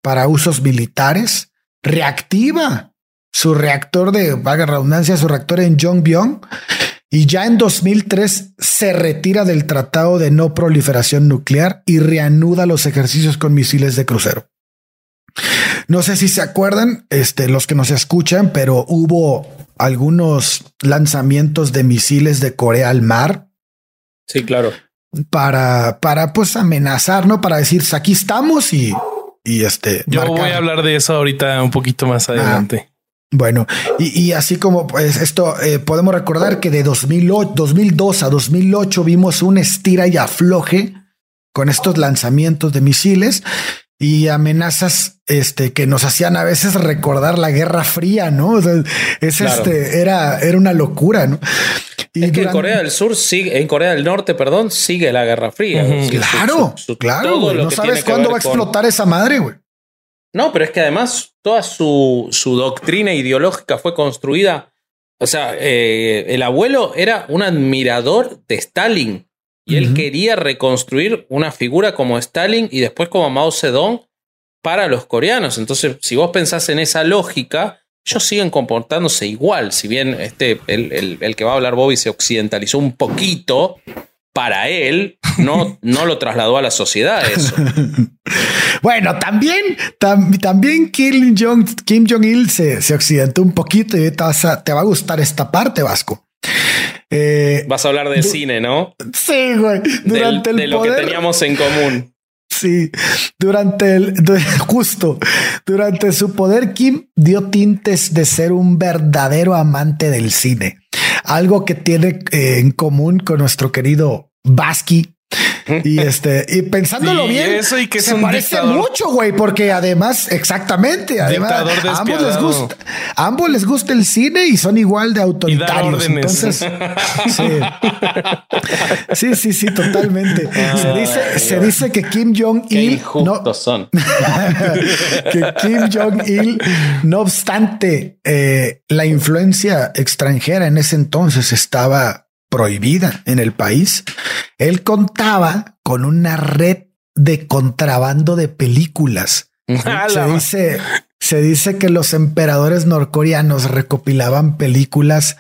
para usos militares, reactiva su reactor de vaga redundancia, su reactor en Yongbyon, y ya en 2003 se retira del Tratado de No Proliferación Nuclear y reanuda los ejercicios con misiles de crucero. No sé si se acuerdan, este, los que nos escuchan, pero hubo algunos lanzamientos de misiles de Corea al mar. Sí, claro. Para, para pues amenazar, ¿no? Para decir, aquí estamos y, y este. Yo voy a hablar de eso ahorita un poquito más ah, adelante. bueno, y, así como pues esto eh, podemos recordar que de 2008, 2002 a 2008 vimos un estira y afloje con estos lanzamientos de misiles y amenazas este que nos hacían a veces recordar la Guerra Fría, ¿no? es este era era una locura, ¿no? Y es que en Corea del Sur sigue, en Corea del Norte, perdón, sigue la Guerra Fría. claro, claro. No sabes cuándo va a explotar esa madre, güey. No, pero es que además toda su, su doctrina ideológica fue construida. O sea, eh, el abuelo era un admirador de Stalin. Y él quería reconstruir una figura como Stalin y después como Mao Zedong para los coreanos. Entonces, si vos pensás en esa lógica, ellos siguen comportándose igual. Si bien este, el, el, que va a hablar Bobby se occidentalizó un poquito, para él no, no lo trasladó a la sociedad eso. bueno, también, también Kim Jong-il se, se occidentó un poquito y te, te va a gustar esta parte, Vasco. Eh, Vas a hablar de cine, ¿no? Sí, güey. Durante el de lo que teníamos en común. Sí, durante el justo durante su poder, Kim dio tintes de ser un verdadero amante del cine, algo que tiene eh, en común con nuestro querido Basky y este, y pensándolo bien, eso y que se parece mucho, güey, porque además, exactamente, además, a ambos les gusta, ambos les gusta el cine y son igual de autoritarios. Entonces, sí. sí, sí, totalmente. se dice, se dice que Kim Jong Il no son. que Kim Jong Il, no obstante, eh, la influencia extranjera en ese entonces estaba prohibida en el país, él contaba con una red de contrabando de películas. se dice, se dice que los emperadores norcoreanos recopilaban películas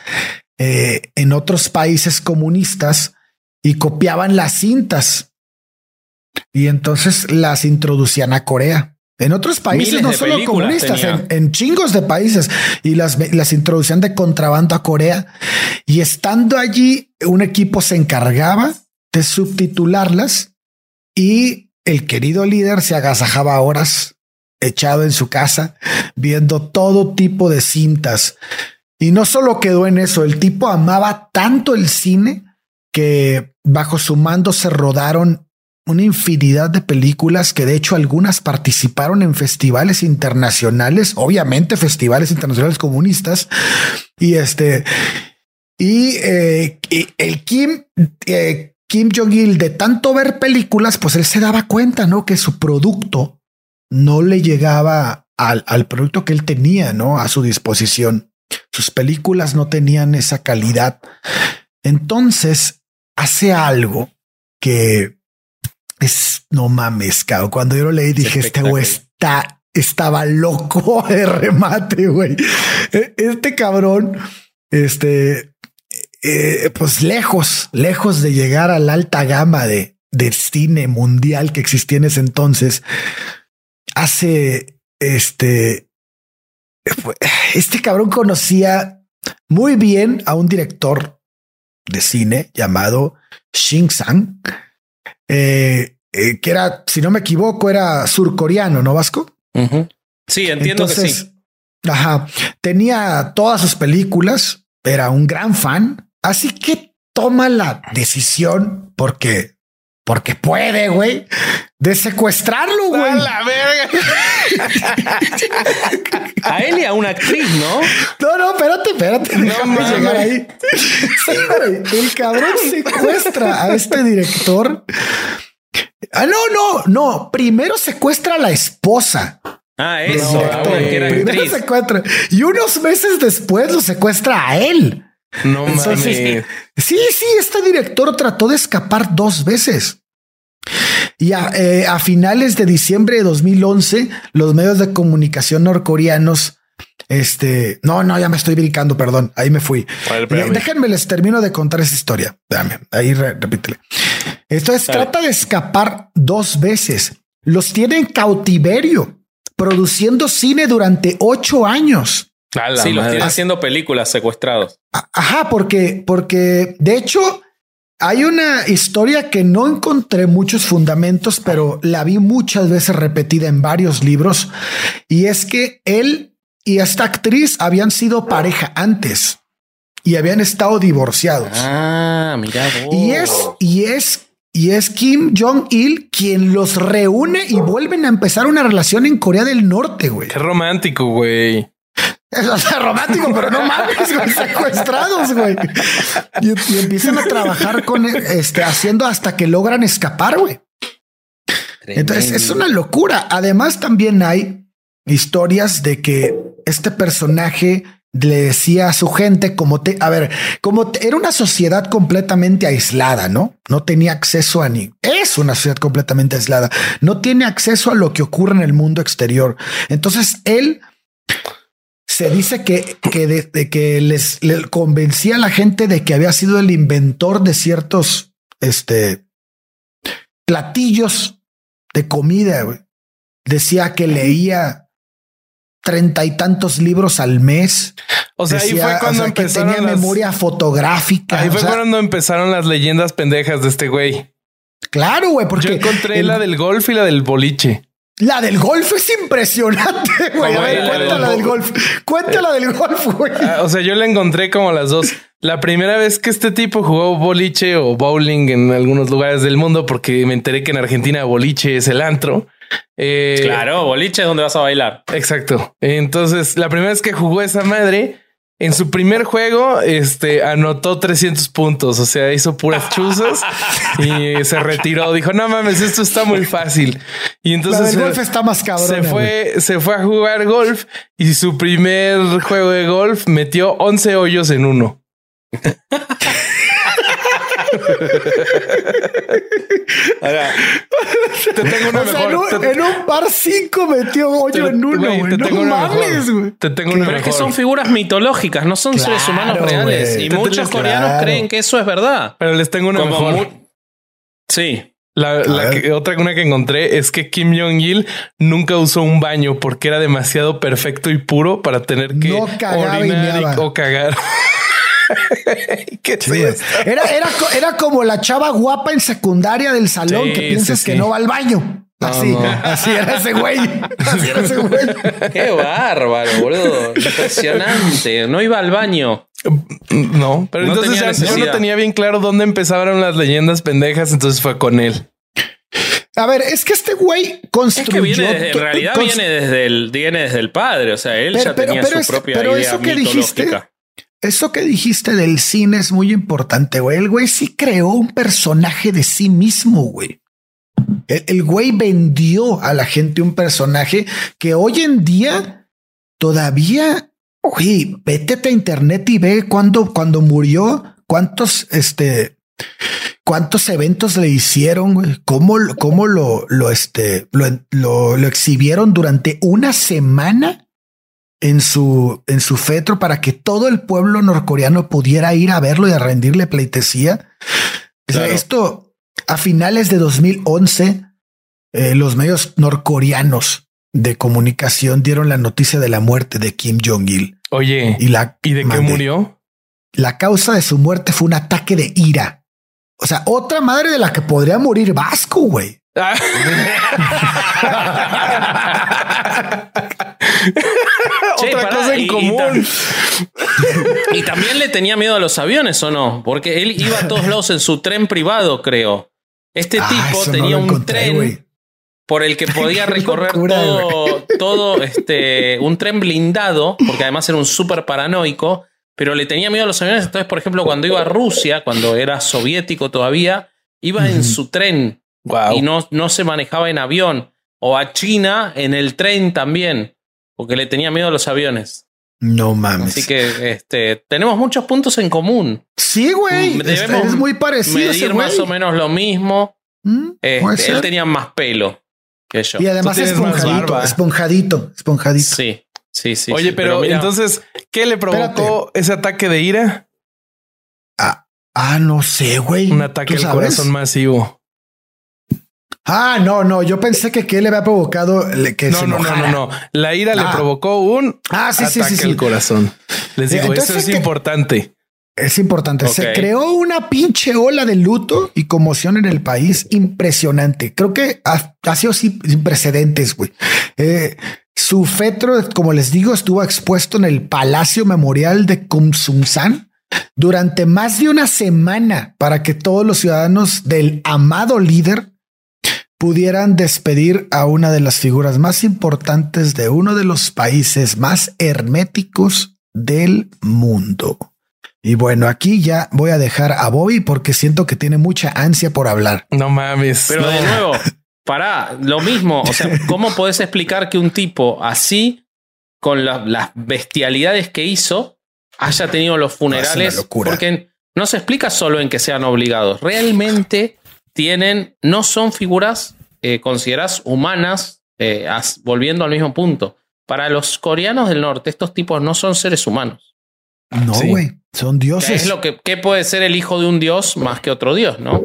eh, en otros países comunistas y copiaban las cintas y entonces las introducían a Corea. En otros países, no solo comunistas, en, chingos de países y las, las introducían de contrabando a Corea. Y estando allí, un equipo se encargaba de subtitularlas y el querido líder se agasajaba horas echado en su casa viendo todo tipo de cintas. Y no solo quedó en eso, el tipo amaba tanto el cine que bajo su mando se rodaron una infinidad de películas que de hecho algunas participaron en festivales internacionales, obviamente festivales internacionales comunistas. Y este, y, eh, el Kim, eh, Kim Jong-il de tanto ver películas, pues él se daba cuenta, ¿no? Que su producto no le llegaba al, al producto que él tenía, ¿no? A su disposición. Sus películas no tenían esa calidad. Entonces hace algo que es no mames, cabrón. Cuando yo lo leí, dije, este güey está, estaba loco de remate, güey. E, este cabrón, este, eh, pues lejos, lejos de llegar a la alta gama de, de cine mundial que existía en ese entonces, hace este, este cabrón conocía muy bien a un director de cine llamado Shin Sang eh, eh, que era, si no me equivoco, era surcoreano, ¿no, Vasco? Sí, entiendo que sí. Ajá. Tenía todas sus películas, era un gran fan, así que toma la decisión porque, porque puede, güey, de secuestrarlo, güey. A la verga. a él y a una actriz, ¿no? No, no, espérate, espérate. No llegar ahí. el cabrón secuestra a este director. Ah, no, no, no. Primero secuestra a la esposa. Ah, eso. Ah, Primero secuestra. Y unos meses después lo secuestra a él. No mames. Sí, sí, este director trató de escapar dos veces. Y eh, a, finales de diciembre de 2011, los medios de comunicación norcoreanos, este, no, no, ya me estoy brincando, perdón, ahí me fui. déjenme les termino de contar esa historia. Dame, ahí repítele. Entonces trata de escapar dos veces. Los tiene en cautiverio, produciendo cine durante ocho años. Sí, los tiene haciendo películas secuestrados. Ajá, porque, porque de hecho, hay una historia que no encontré muchos fundamentos, pero la vi muchas veces repetida en varios libros, y es que él y esta actriz habían sido pareja antes y habían estado divorciados. Ah, mira. Y es, y es, y es Kim Jong-il quien los reúne y vuelven a empezar una relación en Corea del Norte, güey. Qué romántico, güey. Es romántico, pero no mames, secuestrados, güey. Y, empiezan a trabajar con este, haciendo hasta que logran escapar, güey. Entonces es una locura. Además, también hay historias de que este personaje le decía a su gente como te, a ver, como era una sociedad completamente aislada, ¿no? No tenía acceso a ni, es una sociedad completamente aislada, no tiene acceso a lo que ocurre en el mundo exterior. Entonces él se dice que, que, de, que les, convencía a la gente de que había sido el inventor de ciertos este, platillos de comida. Decía que leía treinta y tantos libros al mes. O sea, ahí fue cuando empezaron tenía memoria fotográfica. Ahí fue cuando empezaron las leyendas pendejas de este güey. Claro, güey, porque yo encontré la del golf y la del boliche. La del golf es impresionante, güey. A ver, cuéntala del golf. Cuéntala del golf, güey. Ah, o sea, yo la encontré como las dos. La primera vez que este tipo jugó boliche o bowling en algunos lugares del mundo, porque me enteré que en Argentina boliche es el antro. Eh, claro, boliche es donde vas a bailar. Exacto. Entonces, la primera vez que jugó esa madre, en su primer juego, este anotó 300 puntos, o sea, hizo puras chuzas y se retiró. Dijo, no mames, esto está muy fácil. Y entonces el golf está más cabrón. Se fue, se fue a jugar golf y su primer juego de golf metió 11 hoyos en uno. te tengo una mejor. En, un, par 5 metió hoyo en uno, güey. No mames, güey. Te tengo una Pero es que son figuras mitológicas, no son seres humanos reales. Y muchos coreanos creen que eso es verdad. Pero les tengo una mejor. Sí. La, otra una que encontré es que Kim Jong-il nunca usó un baño porque era demasiado perfecto y puro para tener que orinar o cagar. ¿Qué era, era, era, como la chava guapa en secundaria del salón que piensas que no va al baño. Así, así era ese güey. Así era ese güey. Qué bárbaro, boludo. Impresionante. No iba al baño. No, pero entonces yo no tenía bien claro dónde empezaron las leyendas pendejas, entonces fue con él. A ver, es que este güey construyó. viene, en realidad viene desde el, viene desde el padre. O sea, él ya tenía su propia pero idea eso que dijiste, eso que dijiste del cine es muy importante, güey. El güey sí creó un personaje de sí mismo, güey. El, güey vendió a la gente un personaje que hoy en día todavía, oye, vete a internet y ve cuando, cuando murió, cuántos, este, cuántos eventos le hicieron, güey, cómo, cómo lo, lo, este, lo, lo exhibieron durante una semana en su, en su fetro para que todo el pueblo norcoreano pudiera ir a verlo y a rendirle pleitesía. esto, a finales de 2011, eh, los medios norcoreanos de comunicación dieron la noticia de la muerte de Kim Jong-il. Oye, ¿y, la, ¿y de qué murió? La causa de su muerte fue un ataque de ira. O sea, otra madre de la que podría morir Vasco, güey. Otra cosa en común. Y, también le tenía miedo a los aviones, ¿o no? Porque él iba a todos lados en su tren privado, creo. Este ah, tipo tenía un tren por el que podía recorrer todo, todo este, un tren blindado, porque además era un súper paranoico, pero le tenía miedo a los aviones. Entonces, por ejemplo, cuando iba a Rusia, cuando era soviético todavía, iba en su tren y no, no se manejaba en avión. O a China en el tren también, porque le tenía miedo a los aviones. No mames. Así que este, tenemos muchos puntos en común. Sí, güey. Mm, es muy parecido. Medir más o menos lo mismo. Mm, este, él tenía más pelo que yo. Y además esponjadito, esponjadito, esponjadito. Sí, sí, sí. Oye, pero, entonces, ¿qué le provocó ese ataque de ira? Ah, ah no sé, güey. Un ataque al corazón masivo. Ah, no, no, yo pensé que qué le había provocado que no, se no, no, no, no, la ira le ah. provocó un ah, sí, sí, sí, al corazón. Les digo, eso es importante. Es importante. Se creó una pinche ola de luto y conmoción en el país impresionante. Creo que ha, sido sin precedentes, güey. Eh, su fetro, como les digo, estuvo expuesto en el Palacio Memorial de Kumsumsan durante más de una semana para que todos los ciudadanos del amado líder pudieran despedir a una de las figuras más importantes de uno de los países más herméticos del mundo. Y bueno, aquí ya voy a dejar a Bobby porque siento que tiene mucha ansia por hablar. No mames. Pero de nuevo, para lo mismo. O sea, ¿cómo podés explicar que un tipo así, con las bestialidades que hizo, haya tenido los funerales? porque no se explica solo en que sean obligados. Realmente tienen, no son figuras eh, consideradas humanas, eh, volviendo al mismo punto. Para los coreanos del norte, estos tipos no son seres humanos. No, güey, son dioses. Es lo que ¿qué puede ser el hijo de un dios más que otro dios, ¿no?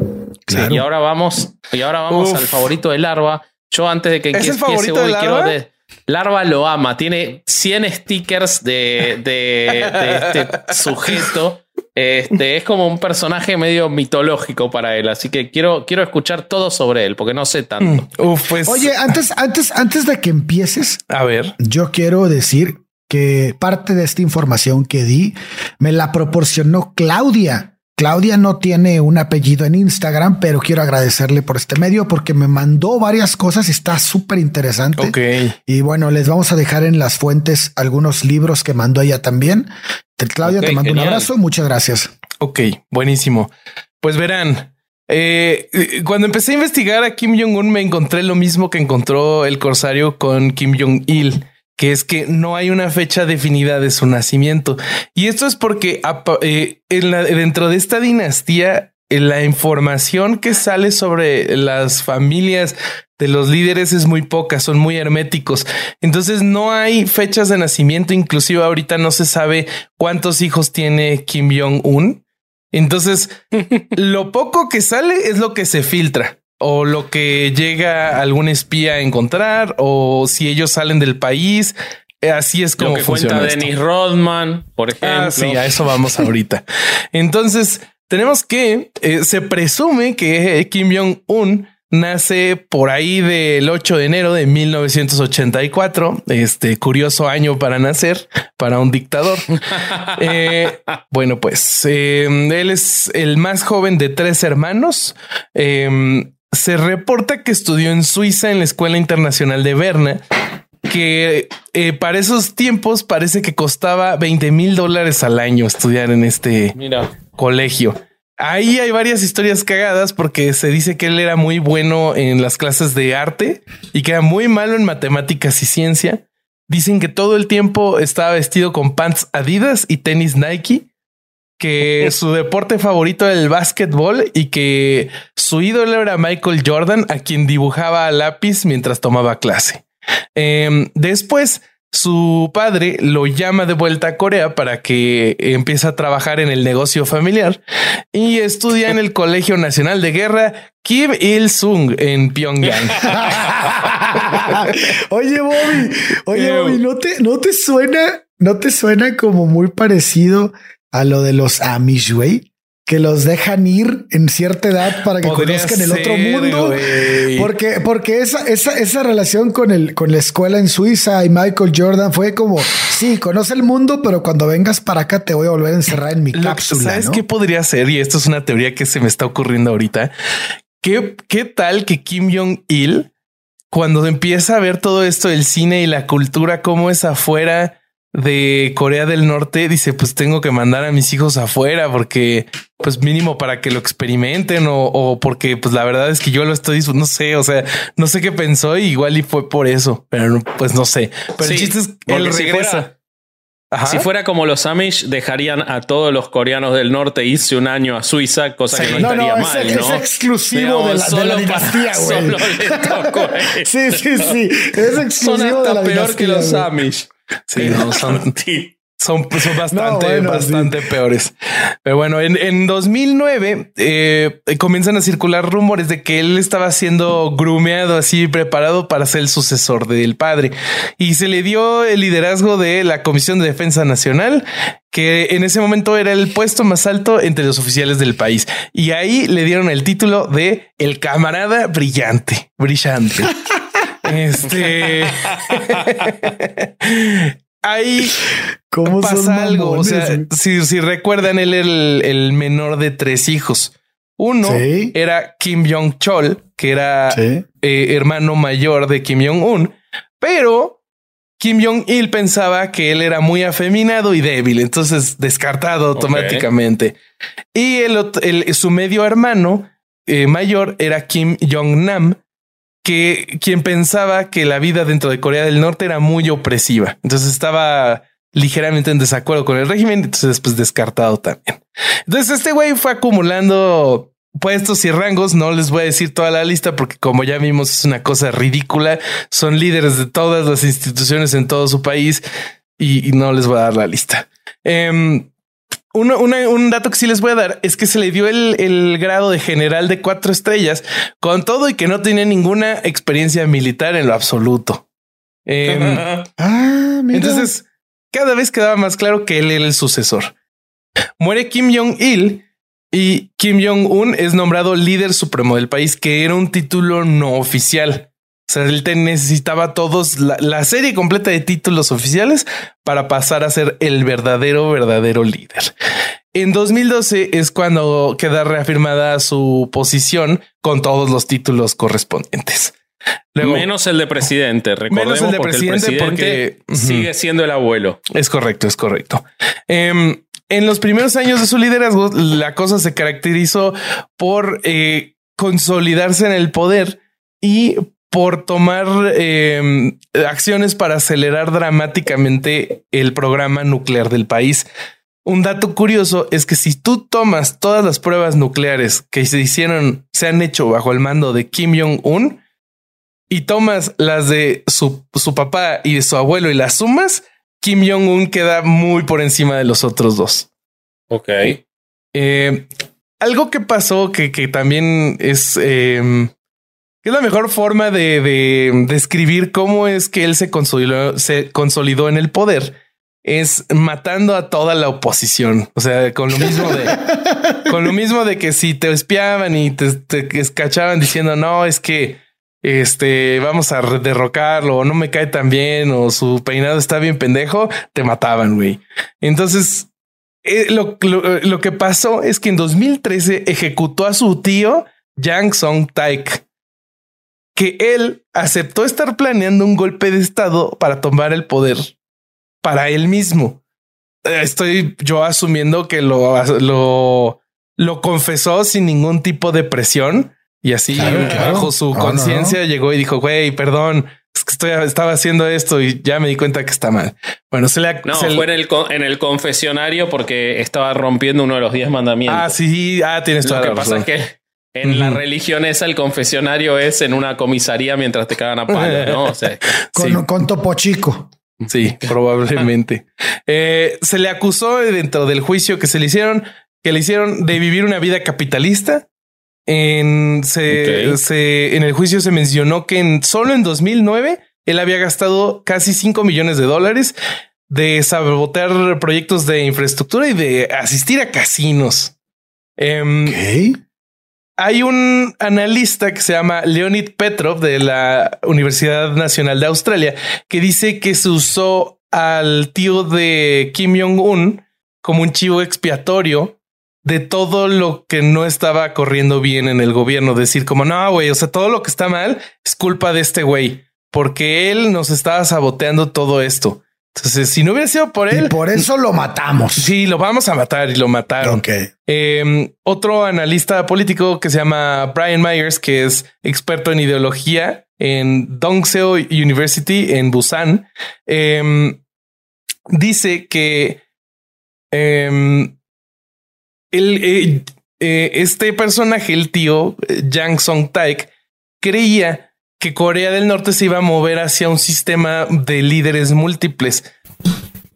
y ahora vamos, y ahora vamos al favorito de Larva. Yo antes de que empiece, quiero de, Larva lo ama, tiene 100 stickers de, de, de este sujeto este, es como un personaje medio mitológico para él, así que quiero, quiero escuchar todo sobre él, porque no sé tanto. Mm, pues Oye, antes, antes, antes de que empieces, a ver, yo quiero decir que parte de esta información que di me la proporcionó Claudia Claudia no tiene un apellido en Instagram, pero quiero agradecerle por este medio porque me mandó varias cosas y está súper interesante. Ok. Y bueno, les vamos a dejar en las fuentes algunos libros que mandó ella también. Claudia, te mando un abrazo. Muchas gracias. Ok, buenísimo. Pues verán, eh, cuando empecé a investigar a Kim Jong-un me encontré lo mismo que encontró el corsario con Kim Jong-il que es que no hay una fecha definida de su nacimiento. Y esto es porque eh, dentro de esta dinastía, eh, la información que sale sobre las familias de los líderes es muy poca, son muy herméticos. Entonces no hay fechas de nacimiento, inclusive ahorita no se sabe cuántos hijos tiene Kim Jong-un. Entonces, lo poco que sale es lo que se filtra. O lo que llega algún espía a encontrar o si ellos salen del país. Así es como lo que funciona cuenta Dennis Rodman, por ah, ejemplo. sí, a eso vamos ahorita. Entonces, tenemos que eh, se presume que Kim Jong-un nace por ahí del 8 de enero de 1984. Este curioso año para nacer para un dictador. Eh, bueno, pues él es el más joven de tres hermanos. Se reporta que estudió en Suiza en la Escuela Internacional de Berna que eh, para esos tiempos parece que costaba 20 mil dólares al año estudiar en este colegio. Ahí hay varias historias cagadas porque se dice que él era muy bueno en las clases de arte y que era muy malo en matemáticas y ciencia. Dicen que todo el tiempo estaba vestido con pants Adidas y tenis Nike, que su deporte favorito era el básquetbol y que su ídolo era Michael Jordan, a quien dibujaba a lápiz mientras tomaba clase. Em, después, su padre lo llama de vuelta a Corea para que empiece a trabajar en el negocio familiar y estudia en el Colegio Nacional de Guerra Kim Il-sung en Pyongyang. oye, Bobby, oye, Bobby, ¿no te, ¿no te suena, no te suena como muy parecido a lo de los Amish, güey? que los dejan ir en cierta edad para que conozcan el otro mundo. Porque, porque esa, esa, esa relación con el, con la escuela en Suiza y Michael Jordan fue como, sí, conoce el mundo, pero cuando vengas para acá te voy a volver a encerrar en mi cápsula. ¿Sabes qué podría ser? Y esto es una teoría que se me está ocurriendo ahorita. ¿Qué, qué tal que Kim Jong-il, cuando empieza a ver todo esto del cine y la cultura, cómo es afuera, de Corea del Norte dice, pues tengo que mandar a mis hijos afuera porque, pues mínimo para que lo experimenten o, porque, pues la verdad es que yo lo estoy, no sé, o sea, no sé qué pensó y igual y fue por eso, pero pues no sé. Pero el chiste es que él regresa. Si fuera como los Amish, dejarían a todos los coreanos del norte irse un año a Suiza, cosa que no, estaría mal, es, ¿no? Es exclusivo de la, de la dinastía, güey. sí, sí, sí. Es exclusivo de la peor que los Amish. Sí, no, son, son, bastante, bastante peores. Pero bueno, en, en 2009 eh, comienzan a circular rumores de que él estaba siendo grumeado así, preparado para ser el sucesor del padre. Y se le dio el liderazgo de la Comisión de Defensa Nacional, que en ese momento era el puesto más alto entre los oficiales del país. Y ahí le dieron el título de el camarada brillante, brillante. Este. Ahí ¿Cómo pasa algo. O sea, si, recuerdan, él era el, menor de tres hijos. Uno era Kim Jong Chol, que era eh, hermano mayor de Kim Jong Un, pero Kim Jong Il pensaba que él era muy afeminado y débil, entonces descartado automáticamente. Y el, su medio hermano eh, mayor era Kim Jong Nam, que quien pensaba que la vida dentro de Corea del Norte era muy opresiva. Entonces estaba ligeramente en desacuerdo con el régimen, entonces después descartado también. Entonces este güey fue acumulando puestos y rangos. No les voy a decir toda la lista porque como ya vimos es una cosa ridícula. Son líderes de todas las instituciones en todo su país y, no les voy a dar la lista. Un dato que sí les voy a dar es que se le dio el, grado de general de cuatro estrellas con todo y que no tenía ninguna experiencia militar en lo absoluto. Em, ah, entonces, cada vez quedaba más claro que él era el sucesor. Muere Kim Jong-il y Kim Jong-un es nombrado líder supremo del país, que era un título no oficial. O sea, él necesitaba todos la, serie completa de títulos oficiales para pasar a ser el verdadero, verdadero líder. En 2012 es cuando queda reafirmada su posición con todos los títulos correspondientes. menos el de presidente, recordemos menos el de presidente, porque sigue siendo el abuelo. Es correcto, es correcto. Em, en los primeros años de su liderazgo, la cosa se caracterizó por eh, consolidarse en el poder y por tomar em, acciones para acelerar dramáticamente el programa nuclear del país. Un dato curioso es que si tú tomas todas las pruebas nucleares que se hicieron, se han hecho bajo el mando de Kim Jong-un y tomas las de su, papá y de su abuelo y las sumas, Kim Jong-un queda muy por encima de los otros dos. Ok. Eh, algo que pasó que, que también es em, que es la mejor forma de, describir cómo es que él se consolidó, se consolidó en el poder. Es matando a toda la oposición. O sea, con lo mismo de, con lo mismo de que si te espiaban y te, escachaban diciendo no, es que este vamos a derrocarlo o no me cae tan bien o su peinado está bien pendejo, te mataban, güey. Entonces, eh, lo, lo, que pasó es que en 2013 ejecutó a su tío Yang Song Taek que él aceptó estar planeando un golpe de Estado para tomar el poder para él mismo. Eh, estoy yo asumiendo que lo, lo, lo confesó sin ningún tipo de presión y así bajo su conciencia llegó y dijo, güey, perdón, es que estoy, estaba haciendo esto y ya me di cuenta que está mal. Bueno, se le... No, fue en el, en el confesionario porque estaba rompiendo uno de los diez mandamientos. Ah, sí, ah, tienes toda Lo que pasa es que en la religión esa, el confesionario es en una comisaría mientras te cagan a palo, ¿no? O sea, con, con Topo Chico. Sí, probablemente. Eh, se le acusó dentro del juicio que se le hicieron, que le hicieron de vivir una vida capitalista. En, se, en el juicio se mencionó que en, solo en 2009 él había gastado casi 5 millones de dólares de sabotear proyectos de infraestructura y de asistir a casinos. Eh, hay un analista que se llama Leonid Petrov de la Universidad Nacional de Australia que dice que se usó al tío de Kim Jong-un como un chivo expiatorio de todo lo que no estaba corriendo bien en el gobierno. Decir como no, güey, o sea, todo lo que está mal es culpa de este güey, porque él nos estaba saboteando todo esto. Entonces, si no hubiera sido por él. Y por eso lo matamos. Sí, lo vamos a matar y lo mataron. Ok. Em, otro analista político que se llama Brian Myers, que es experto en ideología en Dongseo University en Busan, em, dice que em, eh, eh, este personaje, el tío Yang Song Taek, creía que Corea del Norte se iba a mover hacia un sistema de líderes múltiples,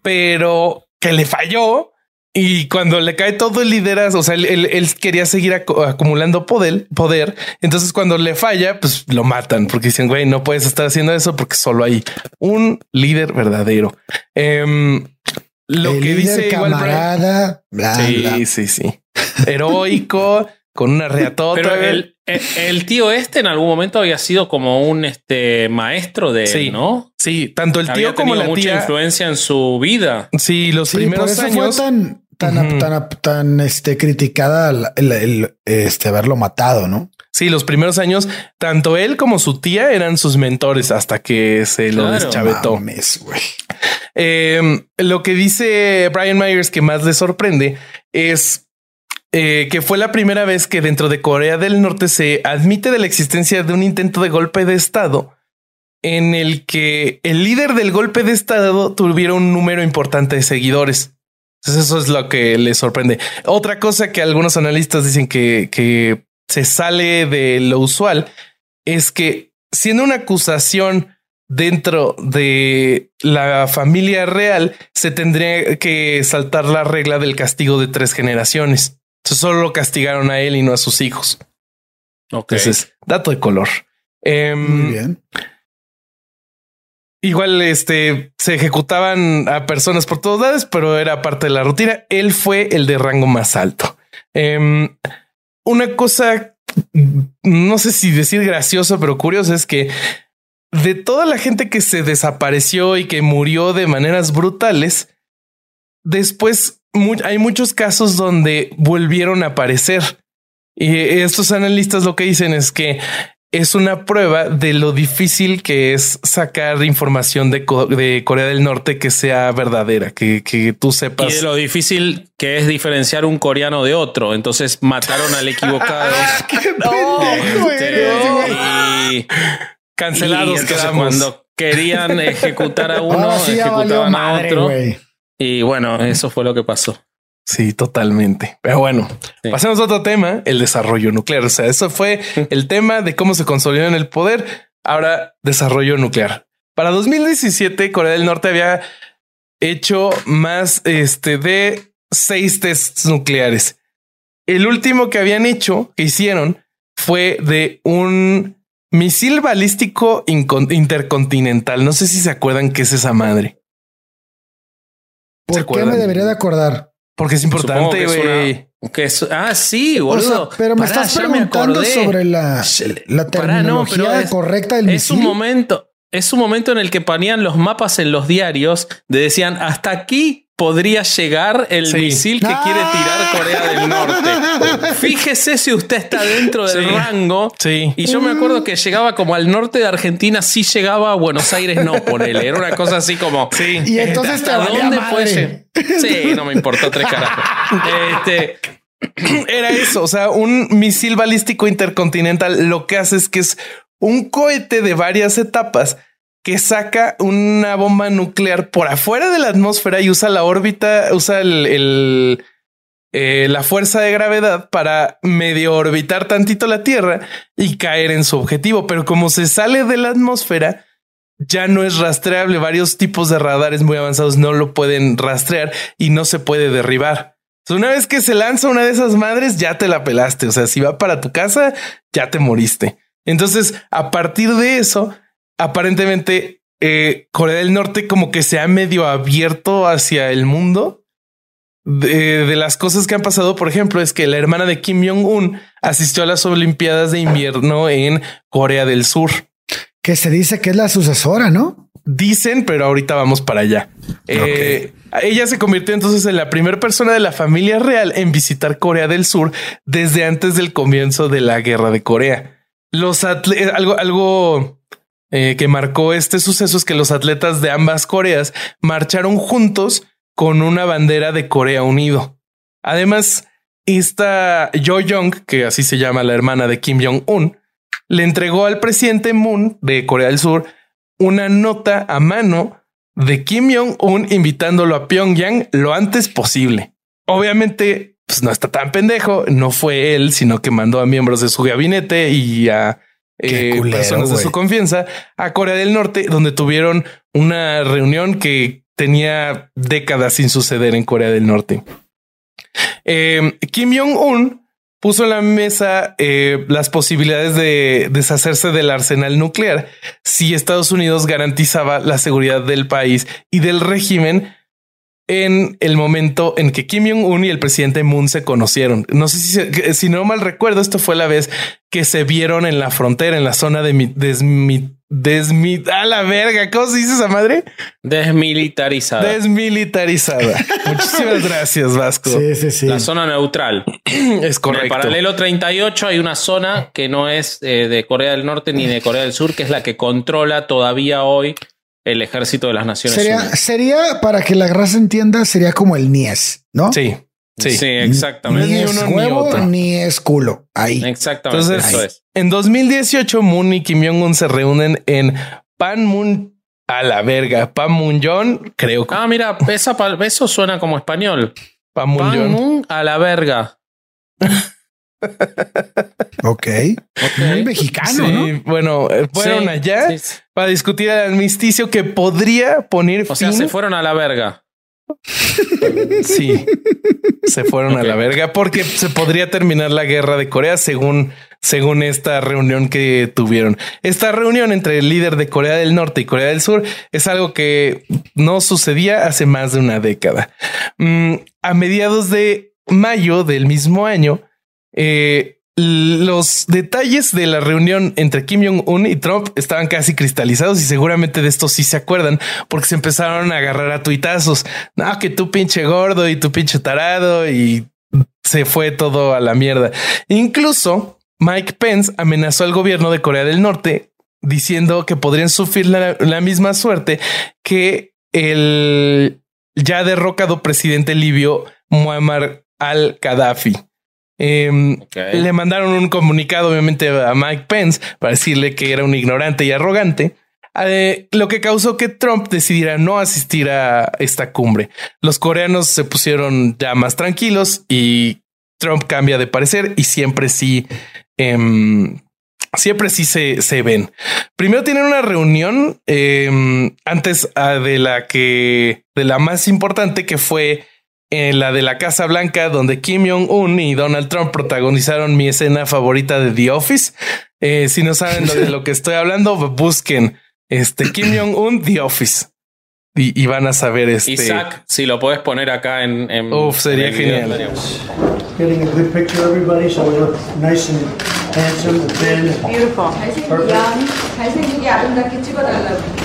pero que le falló. Y cuando le cae todo el liderazgo, o sea, él, quería seguir acumulando poder, poder. Entonces, cuando le falla, pues lo matan porque dicen, güey, no puedes estar haciendo eso porque solo hay un líder verdadero. Em, lo que dice camarada, sí, sí, sí, heroico, con una reatota. Pero el, el, tío este en algún momento había sido como un este maestro de sí, ¿no? Sí, tanto el tío como la mucha influencia en su vida. Sí, los primeros años. Fue tan, tan, tan, tan, este, criticada el, este, haberlo matado, ¿no? Sí, los primeros años, tanto él como su tía eran sus mentores hasta que se lo deschavetó. Em, lo que dice Brian Myers que más le sorprende es eh, que fue la primera vez que dentro de Corea del Norte se admite de la existencia de un intento de golpe de Estado en el que el líder del golpe de Estado tuviera un número importante de seguidores. Entonces eso es lo que le sorprende. Otra cosa que algunos analistas dicen que, que se sale de lo usual es que siendo una acusación dentro de la familia real, se tendría que saltar la regla del castigo de tres generaciones solo lo castigaron a él y no a sus hijos. Ok. Entonces, dato de color. Em, Muy bien. Igual este se ejecutaban a personas por todos lados, pero era parte de la rutina. Él fue el de rango más alto. Em, una cosa, no sé si decir gracioso, pero curioso es que de toda la gente que se desapareció y que murió de maneras brutales, después hay muchos casos donde volvieron a aparecer. Y estos analistas lo que dicen es que es una prueba de lo difícil que es sacar información de, Corea del Norte que sea verdadera, que, tú sepas. Y de lo difícil que es diferenciar un coreano de otro. Entonces mataron al equivocado. y cancelados cuando querían ejecutar a uno, ejecutaban a otro. Y bueno, eso fue lo que pasó. Sí, totalmente. Pero bueno, pasemos a otro tema, el desarrollo nuclear. O sea, eso fue el tema de cómo se consolidó en el poder. Ahora, desarrollo nuclear. Para 2017, Corea del Norte había hecho más este, de seis tests nucleares. El último que habían hecho, que hicieron, fue de un misil balístico intercontinental. No sé si se acuerdan qué es esa madre. ¿Por qué me debería de acordar? Porque es importante, güey. Que ah, sí, boludo. pero me estás preguntando sobre la, la terminología correcta del Es un momento, es un momento en el que ponían los mapas en los diarios, de decían hasta aquí podría llegar el misil que quiere tirar Corea del Norte. Fíjese si usted está dentro del rango. Sí. Y yo me acuerdo que llegaba como al norte de Argentina, sí llegaba a Buenos Aires, no, ponele. Era una cosa así como. Sí. Y entonces ¿hasta dónde fue? Sí, no me importó tres carajos. Este. Era eso, o sea, un misil balístico intercontinental lo que hace es que es un cohete de varias etapas que saca una bomba nuclear por afuera de la atmósfera y usa la órbita, usa el, eh, la fuerza de gravedad para medio orbitar tantito la Tierra y caer en su objetivo. Pero como se sale de la atmósfera, ya no es rastreable. Varios tipos de radares muy avanzados no lo pueden rastrear y no se puede derribar. Una vez que se lanza una de esas madres, ya te la pelaste. O sea, si va para tu casa, ya te moriste. Entonces, a partir de eso, aparentemente eh, Corea del Norte como que se ha medio abierto hacia el mundo. De, las cosas que han pasado, por ejemplo, es que la hermana de Kim Jong-un asistió a las Olimpiadas de invierno en Corea del Sur. Que se dice que es la sucesora, ¿no? Dicen, pero ahorita vamos para allá. Eh, ella se convirtió entonces en la primera persona de la familia real en visitar Corea del Sur desde antes del comienzo de la guerra de Corea. Los algo, algo eh, que marcó este suceso es que los atletas de ambas Coreas marcharon juntos con una bandera de Corea Unido. Además, esta Jo Young, que así se llama la hermana de Kim Jong-un, le entregó al presidente Moon de Corea del Sur una nota a mano de Kim Jong-un invitándolo a Pyongyang lo antes posible. Obviamente, pues no está tan pendejo, no fue él, sino que mandó a miembros de su gabinete y a eh, personas de su confianza a Corea del Norte, donde tuvieron una reunión que tenía décadas sin suceder en Corea del Norte. Eh, Kim Jong-un puso en la mesa eh, las posibilidades de deshacerse del arsenal nuclear si Estados Unidos garantizaba la seguridad del país y del régimen en el momento en que Kim Jong-un y el presidente Moon se conocieron. No sé si, si no mal recuerdo, esto fue la vez que se vieron en la frontera, en la zona de desmi, desmi, a la verga. ¿Cómo se dice esa madre? Desmilitarizada. Desmilitarizada. Muchísimas gracias, Vasco. Sí, sí, sí. La zona neutral. es correcto. En el paralelo 38 hay una zona que no es eh, de Corea del Norte ni de Corea del Sur, que es la que controla todavía hoy el ejército de las Naciones sería, Unidas. Sería, para que la raza entienda, sería como el NIES, ¿no? Sí. Sí, sí exactamente. Ni, es huevo ni, es culo. Ahí. Exactamente. Entonces, eso es. En 2018, Moon y Kim Jong-un se reúnen en Panmunjom a la verga. Panmunjom, creo que. Ah, mira, esa, eso suena como español. Panmunjom. a la verga. ok. Muy mexicano, sí, Bueno, eh, fueron allá para discutir el armisticio que podría poner o sea, se fueron a la verga. Sí, se fueron a la verga porque se podría terminar la guerra de Corea según, según esta reunión que tuvieron. Esta reunión entre el líder de Corea del Norte y Corea del Sur es algo que no sucedía hace más de una década. Mm, a mediados de mayo del mismo año, eh, los detalles de la reunión entre Kim Jong-un y Trump estaban casi cristalizados y seguramente de esto sí se acuerdan porque se empezaron a agarrar a tuitazos. No, que tú pinche gordo y tu pinche tarado y se fue todo a la mierda. Incluso Mike Pence amenazó al gobierno de Corea del Norte diciendo que podrían sufrir la, la misma suerte que el ya derrocado presidente libio Muammar al-Gaddafi. Em, le mandaron un comunicado, obviamente, a Mike Pence para decirle que era un ignorante y arrogante, eh, lo que causó que Trump decidiera no asistir a esta cumbre. Los coreanos se pusieron ya más tranquilos y Trump cambia de parecer y siempre sí, em, siempre sí se, se, ven. Primero tienen una reunión em, antes ah, de la que, de la más importante que fue en la de la Casa Blanca, donde Kim Jong-un y Donald Trump protagonizaron mi escena favorita de The Office, Eh, si no saben de lo que estoy hablando, busquen este Kim Jong-un The Office. Y, van a saber este. Isaac, si lo puedes poner acá en. en Uf, sería genial. Getting a good picture, everybody, so we look nice and handsome thin. Beautiful. Nos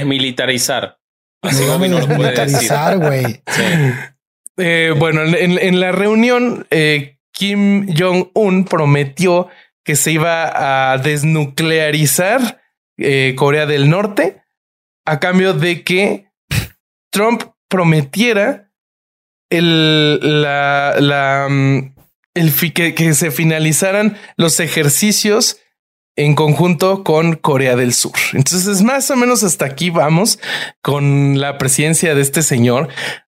desmilitarizar. Así güey. Eh, bueno, en, la reunión, eh, Kim Jong-un prometió que se iba a desnuclearizar eh, Corea del Norte a cambio de que Trump prometiera el, la, la, mm, el que, que se finalizaran los ejercicios en conjunto con Corea del Sur. Entonces, más o menos hasta aquí vamos con la presidencia de este señor.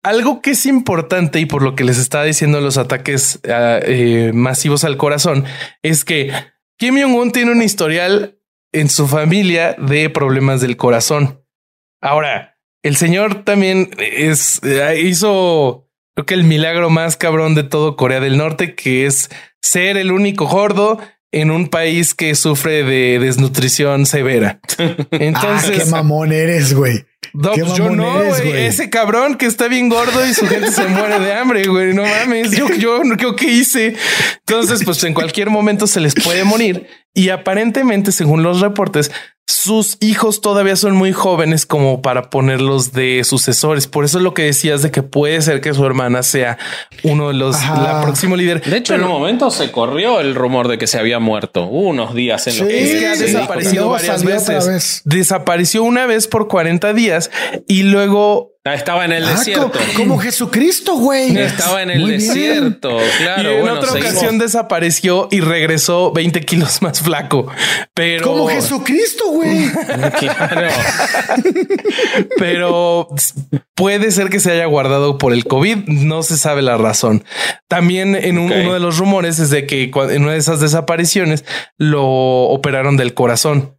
Algo que es importante y por lo que les estaba diciendo los ataques ah, eh, masivos al corazón es que Kim Jong-un tiene un historial en su familia de problemas del corazón. Ahora, el señor también es, eh, hizo, creo que el milagro más cabrón de todo Corea del Norte, que es ser el único gordo en un país que sufre de desnutrición severa. Entonces, ah, qué mamón eres, güey. Pues yo no, güey. Ese cabrón que está bien gordo y su gente se muere de hambre, güey. No mames. Yo, yo no creo que hice. Entonces, pues en cualquier momento se les puede morir. Y aparentemente, según los reportes, sus hijos todavía son muy jóvenes como para ponerlos de sucesores. Por eso es lo que decías de que puede ser que su hermana sea uno de los la próximo líder. De hecho, en un momento se corrió el rumor de que se había muerto unos días en los Es que ha desaparecido varias veces. Desapareció una vez por 40 días y luego estaba en el ah, desierto. Como, Jesucristo, güey. Estaba en el desierto, claro. Y en otra ocasión desapareció y regresó 20 kilos más flaco. Pero como Jesucristo, güey. claro. Pero puede ser que se haya guardado por el COVID. No se sabe la razón. También en uno de los rumores es de que en una de esas desapariciones lo operaron del corazón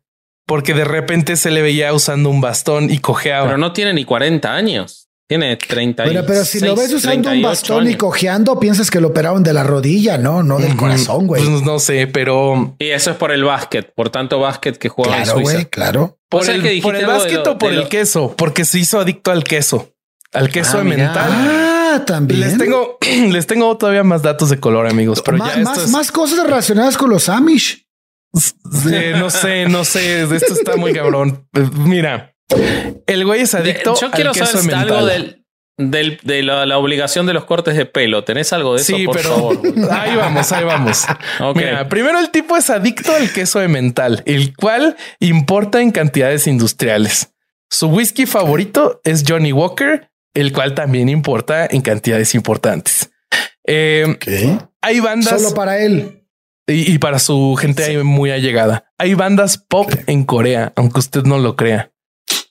porque de repente se le veía usando un bastón y cojeaba. Pero no tiene ni 40 años. Tiene 30 Pero, pero si lo ves usando un bastón y cojeando, piensas que lo operaron de la rodilla, no, no del corazón, güey. Pues no sé, pero. Y eso es por el básquet, por tanto básquet que juega claro, en Suiza. claro. Por, el, por el básquet o por el queso, porque se hizo adicto al queso, al queso ah, mental. Ah, también. Les tengo, les tengo todavía más datos de color, amigos. Pero más, más, más cosas relacionadas con los Amish no sé, no sé. Esto está muy cabrón. Mira, el güey es adicto. Yo quiero saber algo del, de la, obligación de los cortes de pelo. ¿Tenés algo de eso? Sí, por pero favor? ahí vamos, ahí vamos. Mira, primero el tipo es adicto al queso de mental, el cual importa en cantidades industriales. Su whisky favorito es Johnny Walker, el cual también importa en cantidades importantes. Eh, hay bandas solo para él. Y, para su gente muy allegada. Hay bandas pop en Corea, aunque usted no lo crea.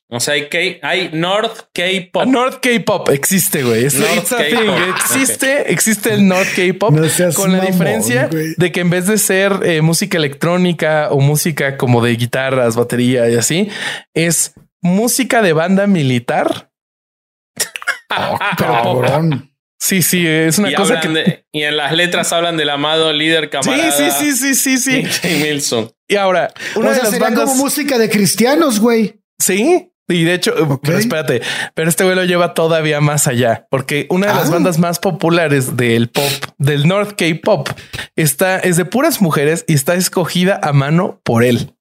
O sea, hay, K hay North K-pop. North K-pop existe, güey. Existe, existe el North K-pop con la diferencia de que en vez de ser eh, música electrónica o música como de guitarras, batería y así, es música de banda militar. Oh, cabrón. Sí, sí, es una cosa que. y en las letras hablan del amado líder camarada. Sí, sí, sí, sí, sí, sí. Y ahora, una de las bandas... como música de cristianos, güey. Sí. Y de hecho, pero espérate, pero este güey lo lleva todavía más allá, porque una de las ah. bandas más populares del pop, del North K-pop, está, es de puras mujeres y está escogida a mano por él.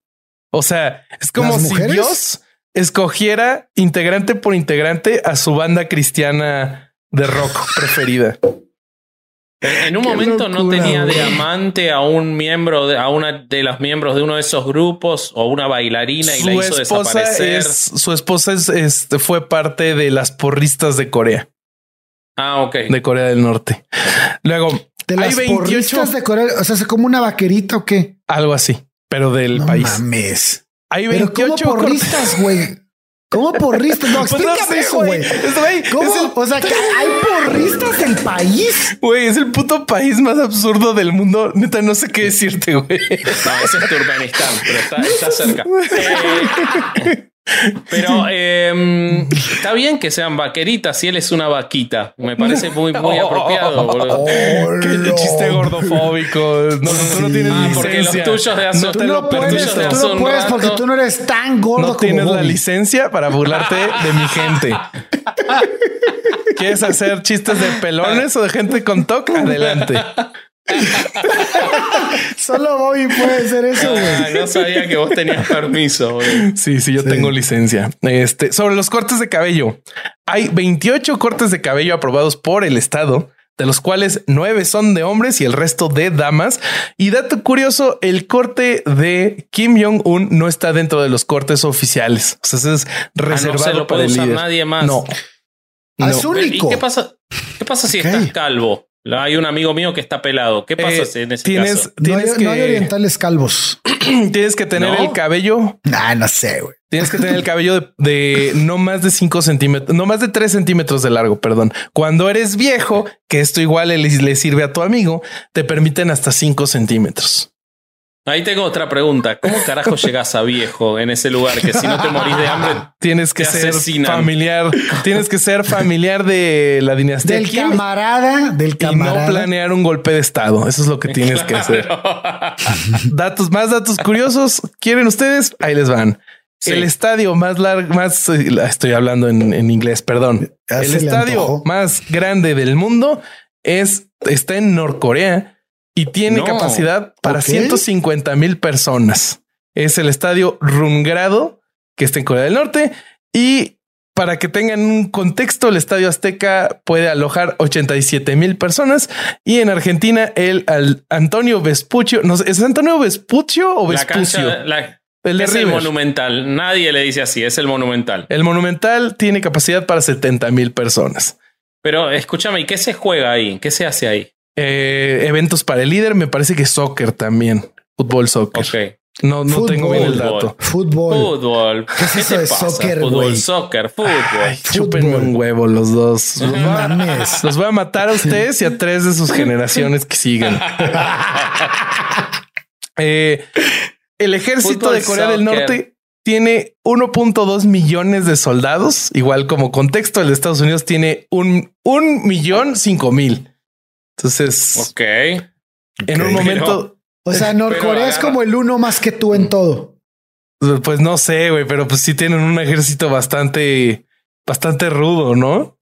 O sea, es como si Dios escogiera integrante por integrante a su banda cristiana de rock preferida. En un momento no tenía de amante a un miembro, de, a una de los miembros de uno de esos grupos o una bailarina y la hizo desaparecer. su esposa es, este, fue parte de las porristas de Corea. Ah, ok. De Corea del Norte. Luego, de las porristas de Corea, o sea, como una vaquerita o qué? Algo así, pero del país. Mames. Hay 28 porristas, güey. ¿Cómo porristas? No, pues explícame eso, güey. O sea, que hay porristas del país. Güey, es el puto país más absurdo del mundo. Neta, no sé qué decirte, güey. No, ese es Turkmenistán, pero está, está cerca. Eh, pero eh, está bien que sean vaqueritas si él es una vaquita. Me parece muy, muy apropiado. Oh, Qué chiste gordofóbico. No, tú no tienes ah, porque los tuyos de hace, no, tú no puedes, tú no puedes porque tú no eres tan gordo. No tienes la licencia para burlarte de mi gente. ¿Quieres hacer chistes de pelones o de gente con TOC? Adelante. Solo Bobby puede hacer eso. Ah, no sabía que vos tenías permiso. Sí, sí, yo tengo licencia. Este sobre los cortes de cabello. Hay 28 cortes de cabello aprobados por el Estado, de los cuales nueve son de hombres y el resto de damas. Y dato curioso, el corte de Kim Jong-un no está dentro de los cortes oficiales. O sea, es reservado ah, no para el nadie más. No. Es único. ¿Y qué pasa? ¿Qué pasa si estás calvo? Hay un amigo mío que está pelado. ¿Qué pasa eh, en ese tienes, caso? Tienes no, hay, que, no hay orientales calvos. tienes que tener el cabello. Ah, no sé, güey. Tienes que tener el cabello de, no más de 5 centímetros, no más de 3 centímetros de largo, perdón. Cuando eres viejo, que esto igual le, le sirve a tu amigo, te permiten hasta 5 centímetros. Ahí tengo otra pregunta. ¿Cómo carajo llegas a viejo en ese lugar? Que si no te morís de hambre, tienes que ser familiar. Tienes que ser familiar de la dinastía. Del camarada, del camarada. Y no planear un golpe de estado. Eso es lo que tienes que hacer. datos, más datos curiosos. ¿Quieren ustedes? Ahí les van. El estadio más largo, más eh, estoy hablando en, en inglés, perdón. el estadio más grande del mundo es está en Norcorea y tiene capacidad para 150 mil personas. Es el estadio Rungrado que está en Corea del Norte y para que tengan un contexto, el Estadio Azteca puede alojar 87 mil personas y en Argentina el Antonio Vespucio, no sé, ¿es Antonio Vespucio o Vespucio? el es el monumental. Nadie le dice así, es el monumental. El monumental tiene capacidad para 70 mil personas. Pero escúchame, ¿y qué se juega ahí? ¿Qué se hace ahí? Eh, eventos para el líder, me parece que soccer también. Fútbol, soccer. No, no tengo bien el dato. Fútbol. Fútbol. ¿Qué es eso de soccer, Fútbol, soccer, fútbol. chúpenme un huevo los dos. Los voy a matar a ustedes y a tres de sus generaciones que siguen. Eh, el ejército de Corea del Norte tiene 1.2 millones de soldados. Igual como contexto, el de Estados Unidos tiene un, un millón cinco mil. Entonces, ok. En un momento. o sea, Norcorea es como el uno más que tú en todo. Pues no sé, güey, pero pues sí tienen un ejército bastante, bastante rudo, ¿no?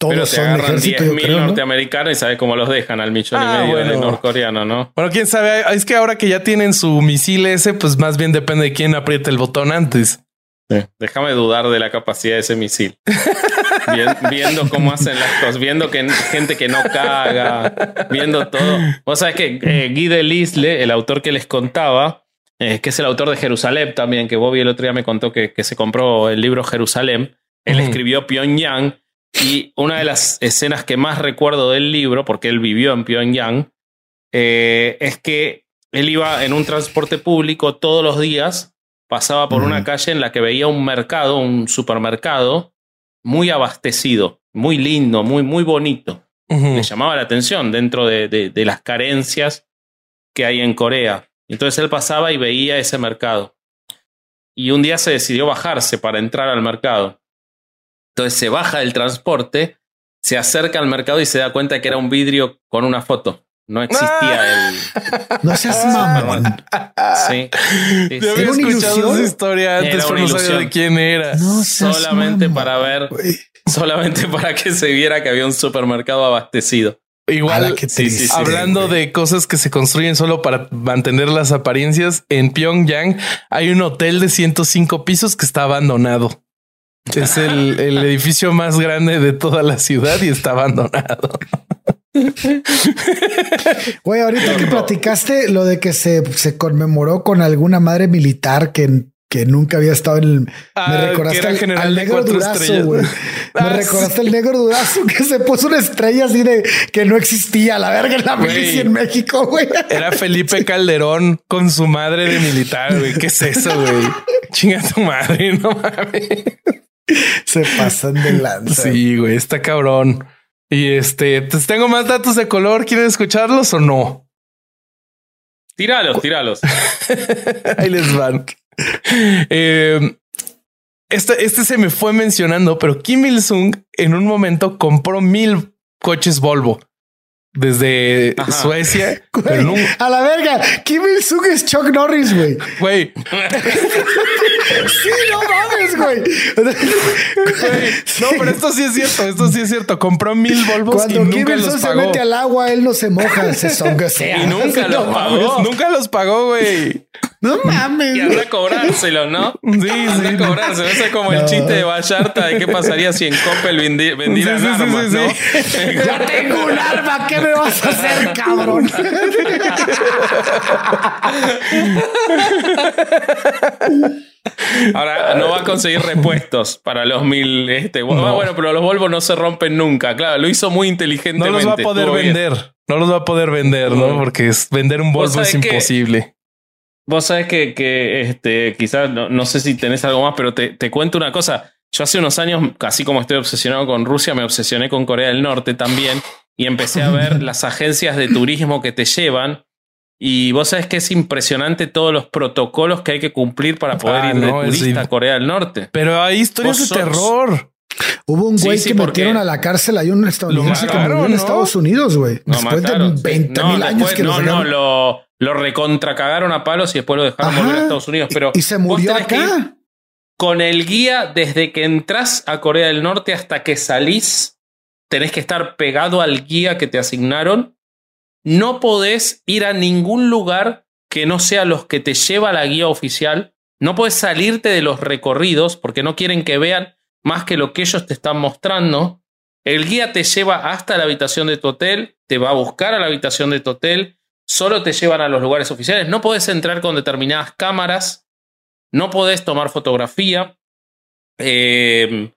Todos pero son ejércitos norteamericanos y sabe cómo los dejan al millón y ah, medio de norcoreano, ¿no? Bueno, quién sabe. Es que ahora que ya tienen su misil ese, pues más bien depende de quién apriete el botón antes. Déjame dudar de la capacidad de ese misil. viendo cómo hacen las cosas, viendo que gente que no caga, viendo todo. Vos sabés que eh, Guy Delisle, el autor que les contaba, eh, que es el autor de Jerusalén también, que Bobby el otro día me contó que, se compró el libro Jerusalén. Él escribió Pyongyang y una de las escenas que más recuerdo del libro, porque él vivió en Pyongyang, eh, es que él iba en un transporte público todos los días pasaba por una calle en la que veía un mercado, un supermercado, muy abastecido, muy lindo, muy, muy bonito. Le llamaba la atención dentro de, de, las carencias que hay en Corea. Entonces él pasaba y veía ese mercado. Y un día se decidió bajarse para entrar al mercado. Entonces se baja del transporte, se acerca al mercado y se da cuenta que era un vidrio con una foto. No existía el. No seas mamón. Sí. sí, había escuchado esa historia antes, pero no sabía de quién era. No solamente para ver, solamente para que se viera que había un supermercado abastecido. Igual, hablando de cosas que se construyen solo para mantener las apariencias, en Pyongyang hay un hotel de 105 pisos que está abandonado. Es el, el edificio más grande de toda la ciudad y está abandonado. Güey, ahorita que platicaste lo de que se, se conmemoró con alguna madre militar que que nunca había estado en el. me Ah, recordaste al, al negro durazo, güey. Ah, me recordaste el negro durazo que se puso una estrella así de que no existía la verga en la Güey. milicia en México, güey. Era Felipe Calderón con su madre de militar, güey. ¿Qué es eso, güey? Chinga tu madre, no mames. Se pasan de lanza. Sí, güey, está cabrón. Y este, pues tengo más datos de color. ¿Quieren escucharlos o no? Tíralos, tíralos. Ahí les van. Eh, este, este se me fue mencionando, pero Kim Il-sung en un momento compró mil coches Volvo desde Ajá. Suecia. Güey, a la verga. Kim Il-sung es Chuck Norris, güey. Güey, Sí, no mames, güey. güey, no, pero esto sí es cierto. Esto sí es cierto. Compró mil Volvos Cuando y Kim nunca los se pagó. mete al agua, él no se moja, se songa Y nunca los pagó. Nunca los pagó, güey. No mames. Y anda a cobrárselo, ¿no? Sí, Anda sí. a cobrárselo. Ese es como el No. chiste de Vallarta de qué pasaría si en Coppel vendi- vendieran Sí, sí, sí, armas, sí, ¿no? Yo tengo un arma, ¿qué me vas a hacer, cabrón? Ahora no va a conseguir repuestos para los mil. Este, bueno, bueno, pero los Volvo no se rompen nunca. Claro, lo hizo muy No inteligentemente. los va a poder bien. vender. No los va a poder vender, ¿no? Porque es, vender un Volvo es imposible. Vos sabés que, que este, quizás no, no sé si tenés algo más, pero te, te cuento una cosa. Yo hace unos años, casi como estoy obsesionado con Rusia, me obsesioné con Corea del Norte también y empecé a ver las agencias de turismo que te llevan. Y vos sabés que es impresionante todos los protocolos que hay que cumplir para poder Ah, ir de no, turista a Corea del Norte. Pero hay historias de sos- terror. Hubo un güey sí, que metieron a la cárcel. Hay un estadounidense Lo que murió mataron, en ¿no? Estados Unidos, güey. Después mataron. de 20 No, mil años después- que lo no, no, lo, lo recontracagaron a palos y después lo dejaron Ajá. volver a Estados Unidos. Pero Y se murió acá. con el guía desde que entras a Corea del Norte hasta que salís. Tenés que estar pegado al guía que te asignaron. No podés ir a ningún lugar que no sea los que te lleva la guía oficial. No podés salirte de los recorridos porque no quieren que vean más que lo que ellos te están mostrando. El guía te lleva hasta la habitación de tu hotel, te va a buscar a la habitación de tu hotel, solo te llevan a los lugares oficiales. No podés entrar con determinadas cámaras, no podés tomar fotografía. Eh,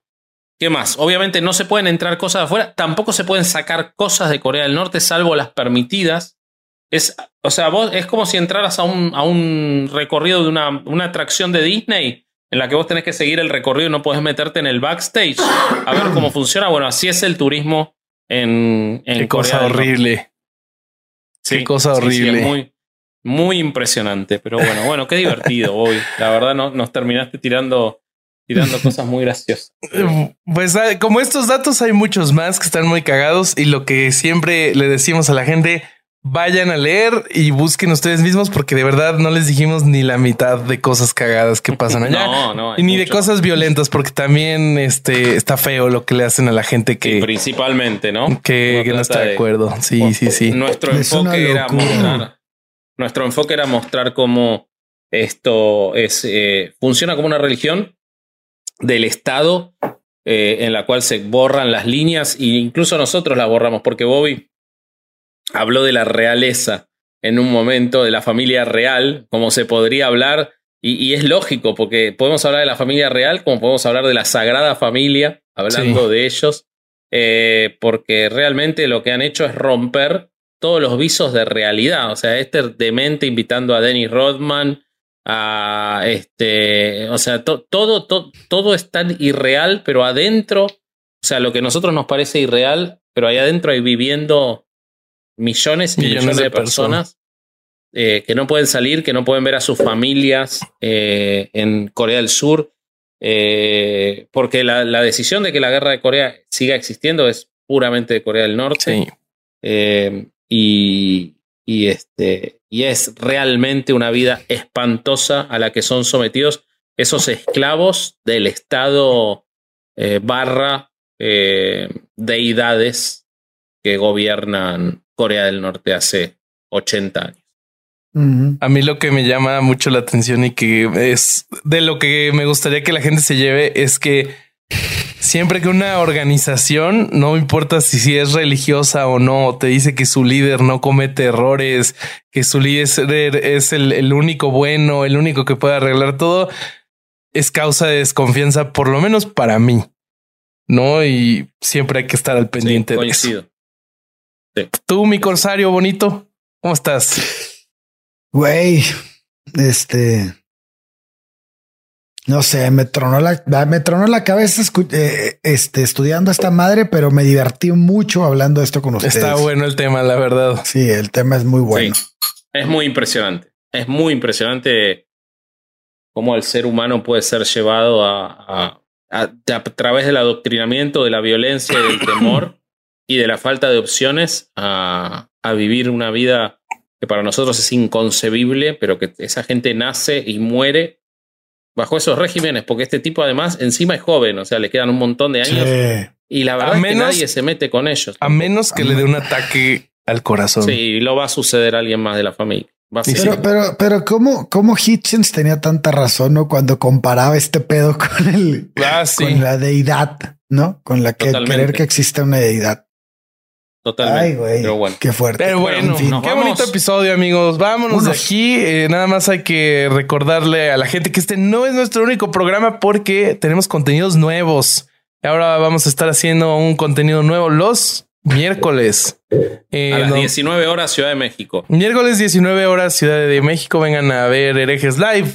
¿Qué más? Obviamente no se pueden entrar cosas de afuera, tampoco se pueden sacar cosas de Corea del Norte, salvo las permitidas. Es, o sea, vos es como si entraras a un, a un recorrido de una, una atracción de Disney en la que vos tenés que seguir el recorrido y no podés meterte en el backstage a ver cómo funciona. Bueno, así es el turismo en, en Qué Corea cosa del Horrible. Qué cosa sí, sí, horrible. muy, muy impresionante. Pero bueno, bueno, qué divertido hoy. La verdad, no, nos terminaste tirando, tirando cosas muy graciosas. Pues ah, como estos datos hay muchos más que están muy cagados y lo que siempre le decimos a la gente, vayan a leer y busquen ustedes mismos porque de verdad no les dijimos ni la mitad de cosas cagadas que pasan allá. No, no. Y ni de cosas violentas, porque también este está feo lo que le hacen a la gente que, Principalmente, ¿no? que, que no está de acuerdo. Sí, sí, sí. Nuestro Es enfoque era mostrar. Nuestro enfoque era mostrar cómo esto es, eh, funciona como una religión del Estado eh, en la cual se borran las líneas e incluso nosotros las borramos, porque Bobby habló de la realeza en un momento, de la familia real, como se podría hablar, y, y es lógico, porque podemos hablar de la familia real como podemos hablar de la Sagrada Familia, hablando Sí. de ellos, eh, porque realmente lo que han hecho es romper todos los visos de realidad. O sea, este demente invitando a Dennis Rodman, a este, o sea, to- todo, to- todo es tan irreal, pero adentro, o sea, lo que a nosotros nos parece irreal, pero ahí adentro hay viviendo millones y millones, de, personas, eh, que no pueden salir, que no pueden ver a sus familias eh, en Corea del Sur, eh, porque la, la decisión de que la guerra de Corea siga existiendo es puramente de Corea del Norte. Sí. Y, y, este, y es realmente una vida espantosa a la que son sometidos esos esclavos del Estado barra deidades que gobiernan Corea del Norte hace 80 años. A mí lo que me llama mucho la atención y que es de lo que me gustaría que la gente se lleve es que siempre que una organización, no importa si, si es religiosa o no, te dice que su líder no comete errores, que su líder es el, el único bueno, el único que puede arreglar todo, es causa de desconfianza, por lo menos para mí. No, y siempre hay que estar al pendiente de eso. Tú, mi corsario bonito, ¿cómo estás? Güey, este. No sé, me tronó la, me tronó la cabeza eh, este, estudiando esta madre, pero me divertí mucho hablando esto con ustedes. Está bueno el tema, la verdad. Sí, el tema es muy bueno. es muy impresionante. Es muy impresionante cómo el ser humano puede ser llevado a, a, través del adoctrinamiento, de la violencia, del temor y de la falta de opciones a, a vivir una vida que para nosotros es inconcebible, pero que esa gente nace y muere bajo esos regímenes, porque este tipo además encima es joven, o sea, le quedan un montón de años. Y la verdad es que nadie se mete con ellos. A menos que le dé un ataque al corazón. Sí, lo va a suceder a alguien más de la familia. Pero, pero, pero, ¿cómo, cómo Hitchens tenía tanta razón, ¿no? Cuando comparaba este pedo con el, ah, con la deidad, ¿no? Con la que creer que existe una deidad. Totalmente. Ay, güey. Pero bueno. Qué fuerte. Pero bueno, qué bonito episodio, amigos. Vámonos de aquí. Eh, nada más hay que recordarle a la gente que este no es nuestro único programa porque tenemos contenidos nuevos. Ahora vamos a estar haciendo un contenido nuevo los miércoles. Eh, a las 19 horas Ciudad de México. Miércoles 19 horas Ciudad de México. Vengan a ver Herejes Live.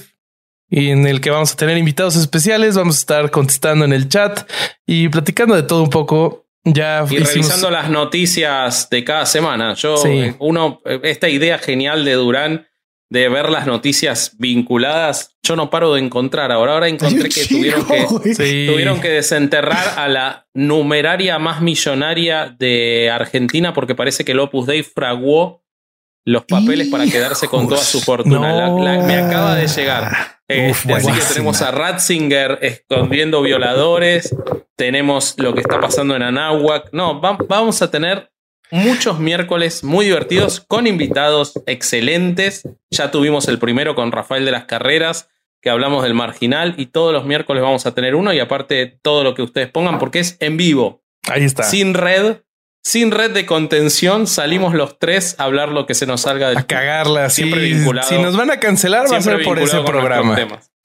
Y en el que vamos a tener invitados especiales. Vamos a estar contestando en el chat y platicando de todo un poco ya y revisando las noticias de cada semana. Yo, eh, uno, eh, esta idea genial de Durán de ver las noticias vinculadas, yo no paro de encontrar. Ahora, ahora encontré que, tuvieron que tuvieron que desenterrar a la numeraria más millonaria de Argentina porque parece que el Opus Dei fraguó los papeles para quedarse con toda su fortuna. me acaba de llegar. Este, así que tenemos a Ratzinger escondiendo violadores, tenemos lo que está pasando en Anáhuac. No, vamos a tener muchos miércoles muy divertidos con invitados excelentes. Ya tuvimos el primero con Rafael de las Carreras, que hablamos del marginal, y todos los miércoles vamos a tener uno, y aparte todo lo que ustedes pongan, porque es en vivo. Ahí está. Sin red, sin red de contención, salimos los tres a hablar lo que se nos salga de A cagarla, siempre vinculado. Si nos van a cancelar, va a ser por ese programa.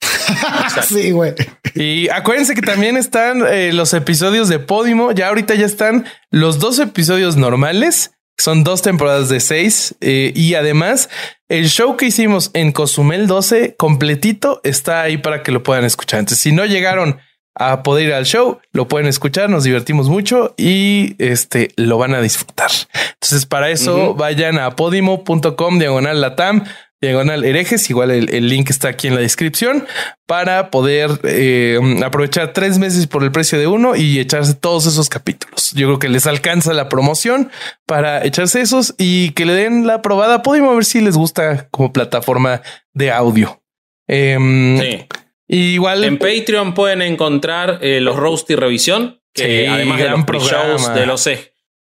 sí, güey. Y acuérdense que también están eh, los episodios de Podimo. Ya ahorita ya están los dos episodios normales. Son dos temporadas de seis. Eh, y además, el show que hicimos en Cozumel 12 completito está ahí para que lo puedan escuchar. Entonces, si no llegaron a poder ir al show, lo pueden escuchar, nos divertimos mucho y este lo van a disfrutar. Entonces, para eso vayan a podimo.com diagonal latam diagonal herejes, igual el, link está aquí en la descripción para poder eh, aprovechar tres meses por el precio de uno y echarse todos esos capítulos. Yo creo que les alcanza la promoción para echarse esos y que le den la probada. Podemos ver si les gusta como plataforma de audio. Em, sí. Igual en Patreon pueden encontrar eh, los roast y revisión, que además de los shows, de los,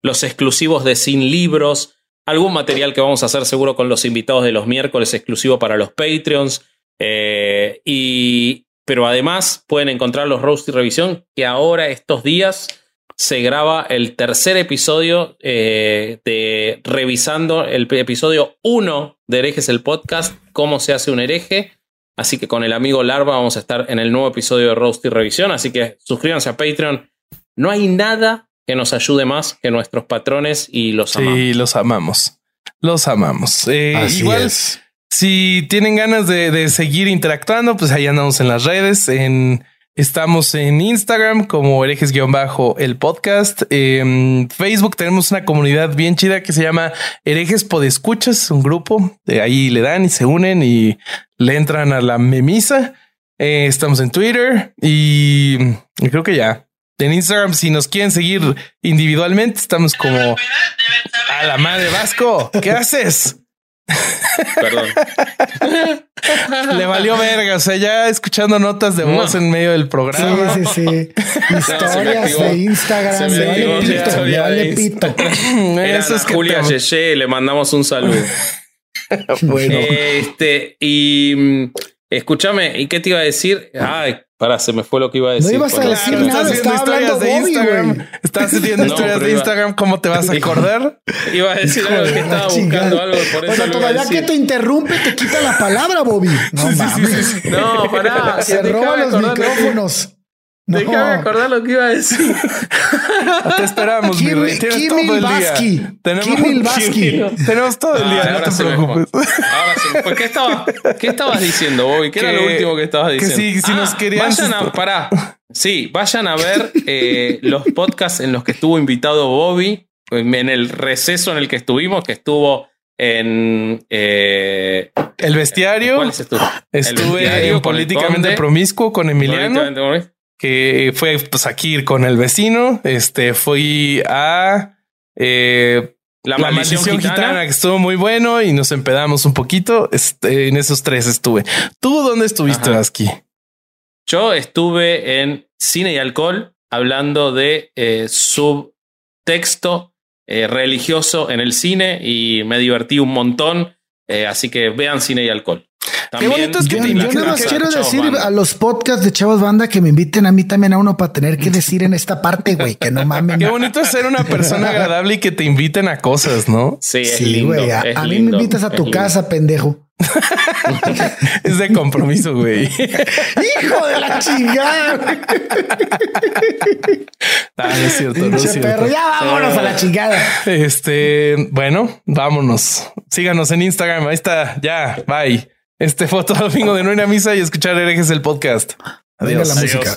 los exclusivos de Sin Libros, algún material que vamos a hacer seguro con los invitados de los miércoles exclusivo para los Patreons. Eh, y, pero además pueden encontrar los roast y revisión, que ahora estos días se graba el tercer episodio eh, de revisando el episodio 1 de Herejes el podcast, cómo se hace un hereje. Así que con el amigo Larva vamos a estar en el nuevo episodio de Roast y Revisión. Así que suscríbanse a Patreon. No hay nada que nos ayude más que nuestros patrones y los amamos. Sí, los amamos. Los amamos. Eh, igual, si tienen ganas de, seguir interactuando, pues ahí andamos en las redes. En, estamos en Instagram como herejes-el podcast. En Facebook tenemos una comunidad bien chida que se llama Herejes Podescuchas, un grupo. De ahí le dan y se unen y le entran a la memisa. Eh, estamos en Twitter y, creo que ya. En Instagram, si nos quieren seguir individualmente, estamos como a la madre Vasco. ¿Qué haces? Perdón. Le valió verga. O sea, ya escuchando notas de voz en medio del programa. Sí, sí, sí. Historias de Instagram. Le vale pito. Le vale pito. Eso es Julia Yeye. Le mandamos un saludo. bueno. Este, y mm, Escúchame, ¿y qué te iba a decir? Ay, pará, se me fue lo que iba a decir. No ibas a decir Claro, nada, estás haciendo historias de Bobby, Instagram. Estás haciendo No, historias de iba- Instagram. ¿Cómo te vas a acordar? Iba a decir Hijo algo de que estaba chingada. buscando algo, por eso O sea, lo iba a todavía que te interrumpe, te quita la palabra, Bobby. No. No, pará. Se roba los micrófonos. No. Déjame acordar lo que iba a decir. Te esperamos, mi rey. Tienes Kim todo el día. Tenemos, Kim Milbaski. Tenemos todo el día, Ah, no ahora te preocupes. Ahora sí. Pues, ¿qué, estaba, ¿Qué estabas diciendo, Bobby? ¿Qué era lo último que estabas que diciendo? si- nos querían- Vayan a, pará. Sí, vayan a ver eh, los podcasts en los que estuvo invitado Bobby, en el receso en el que estuvimos, que estuvo en... Eh, El bestiario. ¿Cuáles estuvo? El Estuve bestiario en políticamente conde, promiscuo con Emiliano, políticamente promiscuo. Que fue pues aquí con el vecino. Este fui a eh, La, la maldición gitana. que estuvo muy bueno y nos empedamos un poquito. Este, en esos tres estuve. ¿Tú dónde estuviste. Aski? Yo estuve en Cine y Alcohol hablando de eh, subtexto eh, religioso en el cine y me divertí un montón. eh, así que vean Cine y Alcohol. También, bonito es que Yo, te yo nada más quiero decir Banda. a los podcasts de Chavos Banda que me inviten a mí también a uno para tener que decir en esta parte, güey, que no mamen. Qué bonito es ser una persona agradable y que te inviten a cosas, ¿no? Sí, es Sí, lindo. güey. A, es a mí me invitas a tu lindo. casa, pendejo. Es de compromiso, güey. Hijo de la chingada. Ah, no es cierto, no es cierto. perro. Ya vámonos a la chingada. Este, bueno, vámonos. Síganos en Instagram. Ahí está. Ya, bye este fue todo domingo de no ir a misa y escuchar herejes el podcast. Adiós. Adiós. la música.